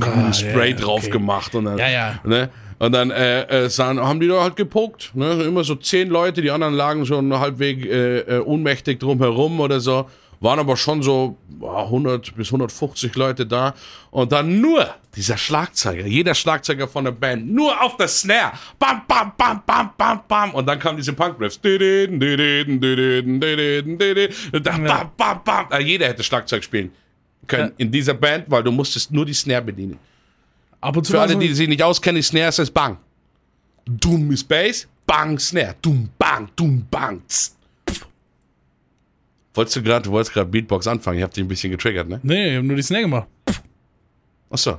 ah, Spray ja, drauf okay. gemacht und dann, ja, ja. Ne? Und dann äh, äh, sahen, haben die da halt gepuckt. Ne? Immer so zehn Leute, die anderen lagen schon halbwegs äh, äh, ohnmächtig drumherum oder so waren aber schon so 100 bis 150 Leute da. Und dann nur dieser Schlagzeuger, jeder Schlagzeuger von der Band, nur auf der Snare, bam, bam, bam, bam, bam, bam. Und dann kamen diese Punk-Riffs, bam, bam, bam, jeder hätte Schlagzeug spielen können in dieser Band, weil du musstest nur die Snare bedienen. Ab und zu Für alle, die sich nicht auskennen, die Snare ist Bang. Dumm ist Bass, Bang, Snare, Dumm, Bang, Dumm, Bang, tss. Wolltest du gerade, du wolltest gerade Beatbox anfangen, ich hab dich ein bisschen getriggert, ne? Nee, ich hab nur die Snare gemacht. Achso.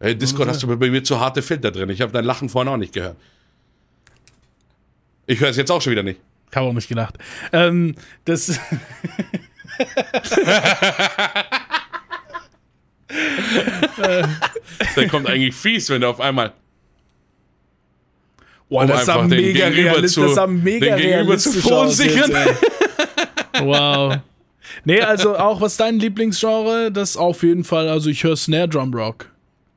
Hey, Discord hast du bei mir zu harte Filter drin. Ich habe dein Lachen vorhin auch nicht gehört. Ich höre es jetzt auch schon wieder nicht. Ich habe auch nicht gedacht. Ähm, das. Der kommt eigentlich fies, wenn du auf einmal. Boah, um das sah mega realistisch, das sah mega Gegenüber zu verunsichern. Wow. Nee, also auch was dein Lieblingsgenre? Das auf jeden Fall, also ich höre Snare Drum Rock.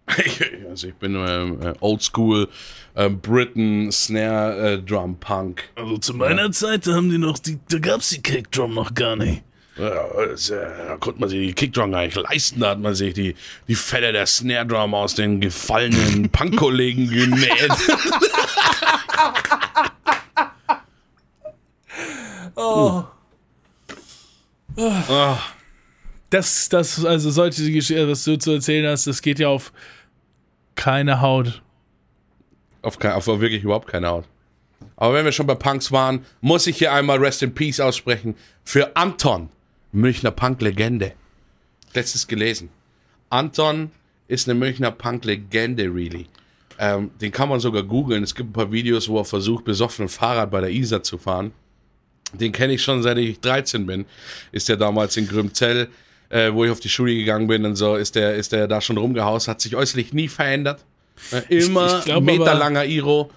also ich bin ähm, äh, Oldschool äh, Britain Snare äh, Drum Punk. Also zu meiner ja. Zeit, da haben die noch die, da gab's die Kickdrum noch gar nicht. Ja, das, äh, da konnte man sich die Kickdrum gar nicht leisten. Da hat man sich die, die Felle der Snare Drum aus den gefallenen Punk-Kollegen genäht. oh. Oh. Das, das, also solche Geschichte, was du zu erzählen hast, das geht ja auf keine Haut. Auf, kein, auf wirklich überhaupt keine Haut. Aber wenn wir schon bei Punks waren, muss ich hier einmal Rest in Peace aussprechen für Anton, Münchner Punk-Legende. Letztes gelesen. Anton ist eine Münchner Punk-Legende, really. Ähm, den kann man sogar googeln. Es gibt ein paar Videos, wo er versucht, besoffen Fahrrad bei der Isar zu fahren. Den kenne ich schon seit ich 13 bin. Ist der damals in Grümzell, äh, wo ich auf die Schule gegangen bin und so, ist der, ist der da schon rumgehaust, hat sich äußerlich nie verändert. Äh, immer ich, ich glaub, meterlanger Iro.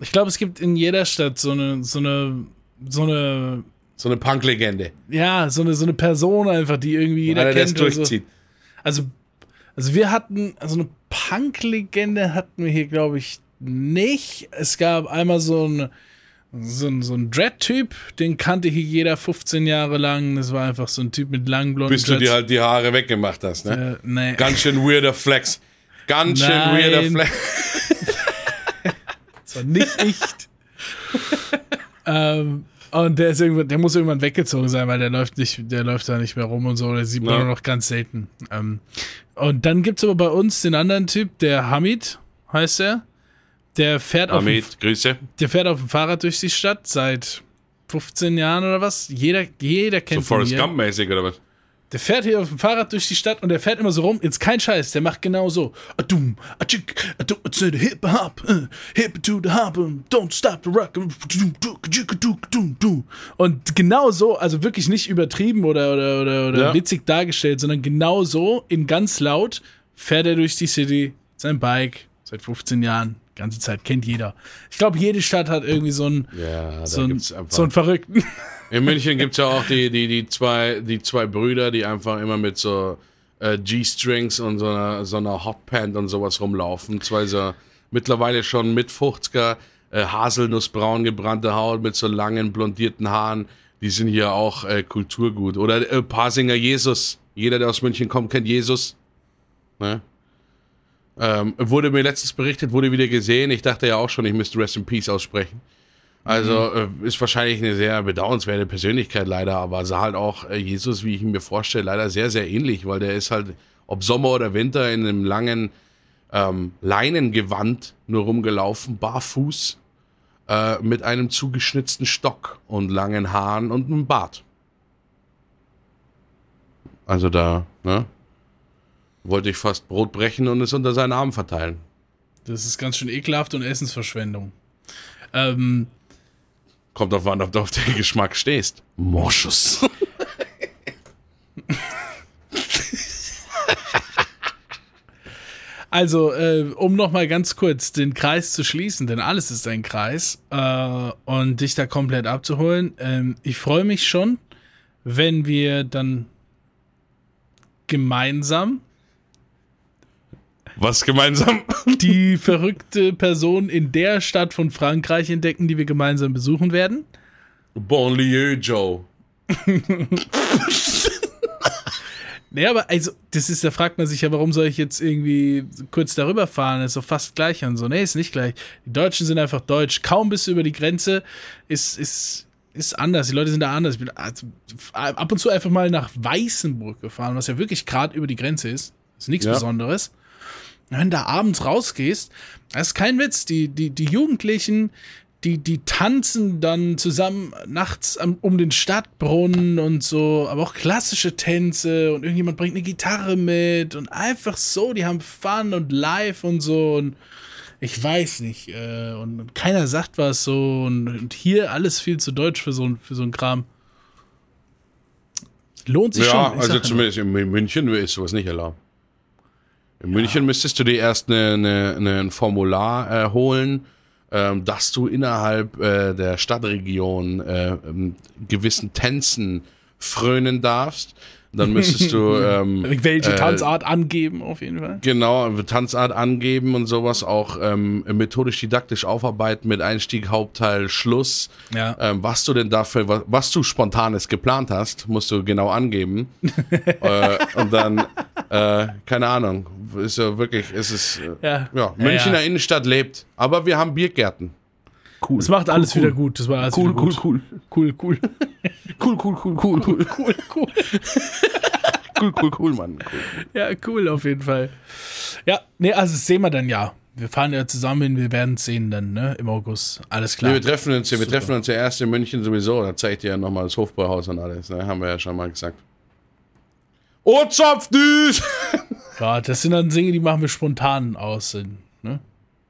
Ich glaube, es gibt in jeder Stadt so eine, so eine, so eine. So eine Punk-Legende. Ja, so eine, so eine Person einfach, die irgendwie jeder Einer, kennt. durchzieht. Also, also wir hatten, also eine Punk-Legende hatten wir hier, glaube ich, nicht. Es gab einmal so ein so ein, so ein Dread-Typ, den kannte hier jeder 15 Jahre lang. Das war einfach so ein Typ mit langen blonden Bis du dir halt die Haare weggemacht hast, ne? Äh, nee. Ganz schön weirder Flex. Ganz schön Nein. weirder Flex. das war nicht echt. ähm, und der ist irgendwann, der muss irgendwann weggezogen sein, weil der läuft nicht, der läuft da nicht mehr rum und so. Der sieht man ja. nur noch ganz selten. Ähm, und dann gibt es aber bei uns den anderen Typ, der Hamid heißt er. Der fährt, Hamid, auf, Grüße. der fährt auf dem Fahrrad durch die Stadt seit 15 Jahren oder was. Jeder, jeder kennt so ihn. So Forrest Gump-mäßig oder was? Der fährt hier auf dem Fahrrad durch die Stadt und der fährt immer so rum. Jetzt kein Scheiß, der macht genau so. Adum, achick, adum, hip hop, uh, hip to the hop, don't stop the rock. Und genau so, also wirklich nicht übertrieben oder, oder, oder, oder Ja. witzig dargestellt, sondern genau so, in ganz laut, fährt er durch die City, sein Bike, seit 15 Jahren, ganze Zeit, kennt jeder. Ich glaube, jede Stadt hat irgendwie so einen, Ja, so einen, so einen Verrückten. In München gibt es ja auch die, die, die, zwei, die zwei Brüder, die einfach immer mit so äh, G-Strings und so einer, so einer Hotpant und sowas rumlaufen. Zwei so mittlerweile schon mit 50er, äh, haselnussbraun gebrannte Haut mit so langen blondierten Haaren. Die sind hier auch äh, Kulturgut. Oder äh, Pasinger Jesus. Jeder, der aus München kommt, kennt Jesus. Ne? Ähm, wurde mir letztens berichtet, wurde wieder gesehen. Ich dachte ja auch schon, ich müsste Rest in Peace aussprechen. Also äh, ist wahrscheinlich eine sehr bedauernswerte Persönlichkeit leider, aber sah halt auch äh, Jesus, wie ich ihn mir vorstelle, leider sehr, sehr ähnlich, weil der ist halt, ob Sommer oder Winter, in einem langen ähm, Leinengewand nur rumgelaufen, barfuß, äh, mit einem zugeschnitzten Stock und langen Haaren und einem Bart. Also da, ne? Wollte ich fast Brot brechen und es unter seinen Arm verteilen. Das ist ganz schön ekelhaft und Essensverschwendung. Ähm, Kommt auf an, ob du auf den Geschmack stehst. Moschus. also, äh, um nochmal ganz kurz den Kreis zu schließen, denn alles ist ein Kreis, äh, und dich da komplett abzuholen. Ähm, ich freue mich schon, wenn wir dann gemeinsam Was gemeinsam? die verrückte Person in der Stadt von Frankreich entdecken, die wir gemeinsam besuchen werden. Bonlieu Joe. Naja, aber also, das ist, da fragt man sich ja, warum soll ich jetzt irgendwie kurz darüber fahren? Das ist doch fast gleich und so. Nee, ist nicht gleich. Die Deutschen sind einfach deutsch. Kaum bist du über die Grenze, ist, ist, ist anders. Die Leute sind da anders. Ich bin also, ab und zu einfach mal nach Weißenburg gefahren, was ja wirklich gerade über die Grenze ist. Ist nichts Ja. Besonderes. Wenn du da abends rausgehst, das ist kein Witz. Die, die, die Jugendlichen, die, die tanzen dann zusammen nachts am, um den Stadtbrunnen und so, aber auch klassische Tänze und irgendjemand bringt eine Gitarre mit und einfach so, die haben Fun und live und so und ich weiß nicht, äh, und, und keiner sagt was so und, und hier alles viel zu deutsch für so, für so ein Kram. Lohnt sich Ja, schon. ich also ja zumindest in München ist sowas nicht erlaubt. In München müsstest du dir erst eine, eine, eine, ein Formular äh, holen, ähm, dass du innerhalb äh, der Stadtregion äh, ähm, gewissen Tänzen frönen darfst. Dann müsstest du ähm. Welche äh, Tanzart angeben, auf jeden Fall. Genau, Tanzart angeben und sowas auch ähm, methodisch-didaktisch aufarbeiten mit Einstieg, Hauptteil, Schluss. Ja. Ähm, was du denn dafür, was, was du spontanes geplant hast, musst du genau angeben. äh, und dann, äh, keine Ahnung, ist ja wirklich, ist es, äh, Ja. ja, Münchner ja. Innenstadt lebt. Aber wir haben Biergärten. Cool. Das macht alles wieder gut. Das war alles Cool, wieder cool, gut. cool. Cool, cool. Cool, cool, cool, cool, cool. Cool, cool. Cool, cool, cool, Mann. Cool. Ja, cool, auf jeden Fall. Ja, nee, also das sehen wir dann ja. Wir fahren ja zusammen hin, wir werden es sehen dann, ne, im August. Alles klar. Nee, wir treffen uns ja, wir Super. treffen uns ja erst in München sowieso. Da zeigt ihr ja nochmal das Hofbräuhaus und alles. Ne? Haben wir ja schon mal gesagt. Oh, Zopfdüs! Ja, das sind dann Dinge, die machen wir spontan aus. Ne?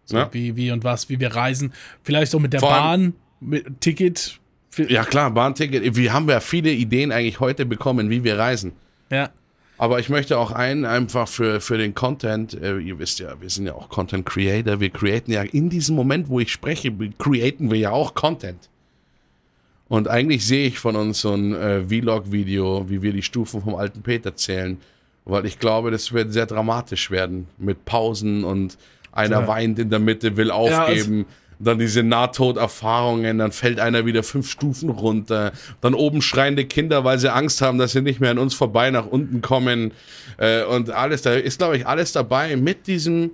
So Ja. wie, wie und was, wie wir reisen. Vielleicht auch mit der Vor Bahn, mit Ticket. Ja klar, Bahnticket. Wir haben ja viele Ideen eigentlich heute bekommen, wie wir reisen. ja. Aber ich möchte auch einen einfach für, für den Content, äh, ihr wisst ja, wir sind ja auch Content Creator, wir createn ja in diesem Moment, wo ich spreche, createn wir ja auch Content. Und eigentlich sehe ich von uns so ein äh, Vlog-Video, wie wir die Stufen vom alten Peter zählen, weil ich glaube, das wird sehr dramatisch werden mit Pausen und einer Ja. weint in der Mitte, will also- aufgeben. dann diese Nahtoderfahrungen, dann fällt einer wieder fünf Stufen runter, dann oben schreiende Kinder, weil sie Angst haben, dass sie nicht mehr an uns vorbei nach unten kommen äh, und alles, da ist glaube ich alles dabei mit diesem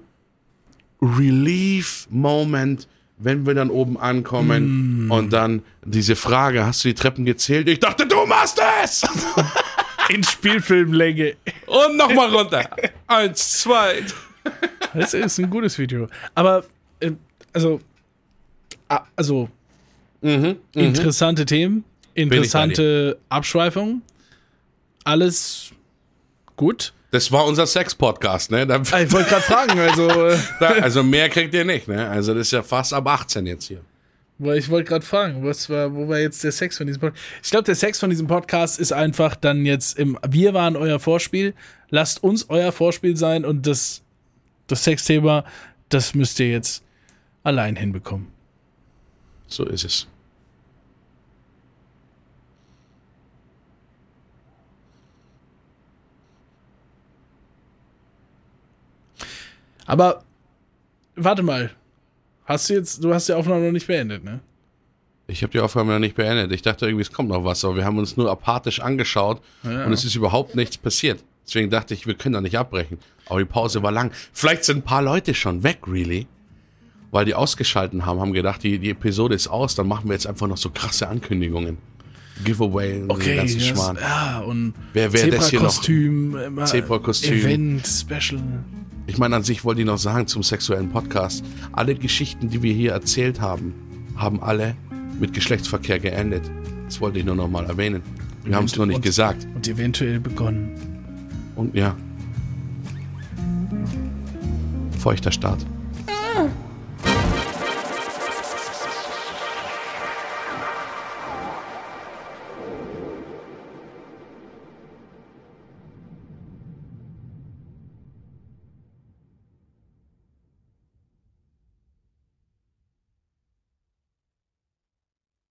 Relief-Moment, wenn wir dann oben ankommen und dann diese Frage, hast du die Treppen gezählt? Ich dachte, du machst es! In Spielfilmlänge. Und nochmal runter. Eins, zwei. Das ist ein gutes Video. Aber, äh, also, ah, also, Mhm, interessante Themen, interessante Abschweifungen. alles gut. Das war unser Sex-Podcast, ne? Da, Ah, Ich wollte gerade fragen, also, äh, da, also mehr kriegt ihr nicht, ne? Also das ist ja fast ab 18 jetzt hier. weil ich wollte gerade fragen, was war, wo war jetzt der Sex von diesem Podcast? Ich glaube, der Sex von diesem Podcast ist einfach dann jetzt im, wir waren euer Vorspiel, lasst uns euer Vorspiel sein und das, das Sexthema, das müsst ihr jetzt allein hinbekommen. So ist es. Aber warte mal. Hast du jetzt, du hast die Aufnahme noch nicht beendet, ne? Ich habe die Aufnahme noch nicht beendet. Ich dachte irgendwie, es kommt noch was, aber wir haben uns nur apathisch angeschaut Ja. und es ist überhaupt nichts passiert. Deswegen dachte ich, wir können da nicht abbrechen. Aber die Pause war lang. Vielleicht sind ein paar Leute schon weg, really. Weil die ausgeschalten haben, haben gedacht, die, die Episode ist aus, dann machen wir jetzt einfach noch so krasse Ankündigungen. Giveaway und den ganzen das, Schmarrn. ja, und Wer- wer das hier noch- Zebra-Kostüm. Event, Special. Ich meine, an sich wollte ich noch sagen zum sexuellen Podcast. Alle Geschichten, die wir hier erzählt haben, haben alle mit Geschlechtsverkehr geendet. Das wollte ich nur noch mal erwähnen. Wir haben es nur nicht Und- gesagt. Und eventuell begonnen. Und ja. Feuchter Start.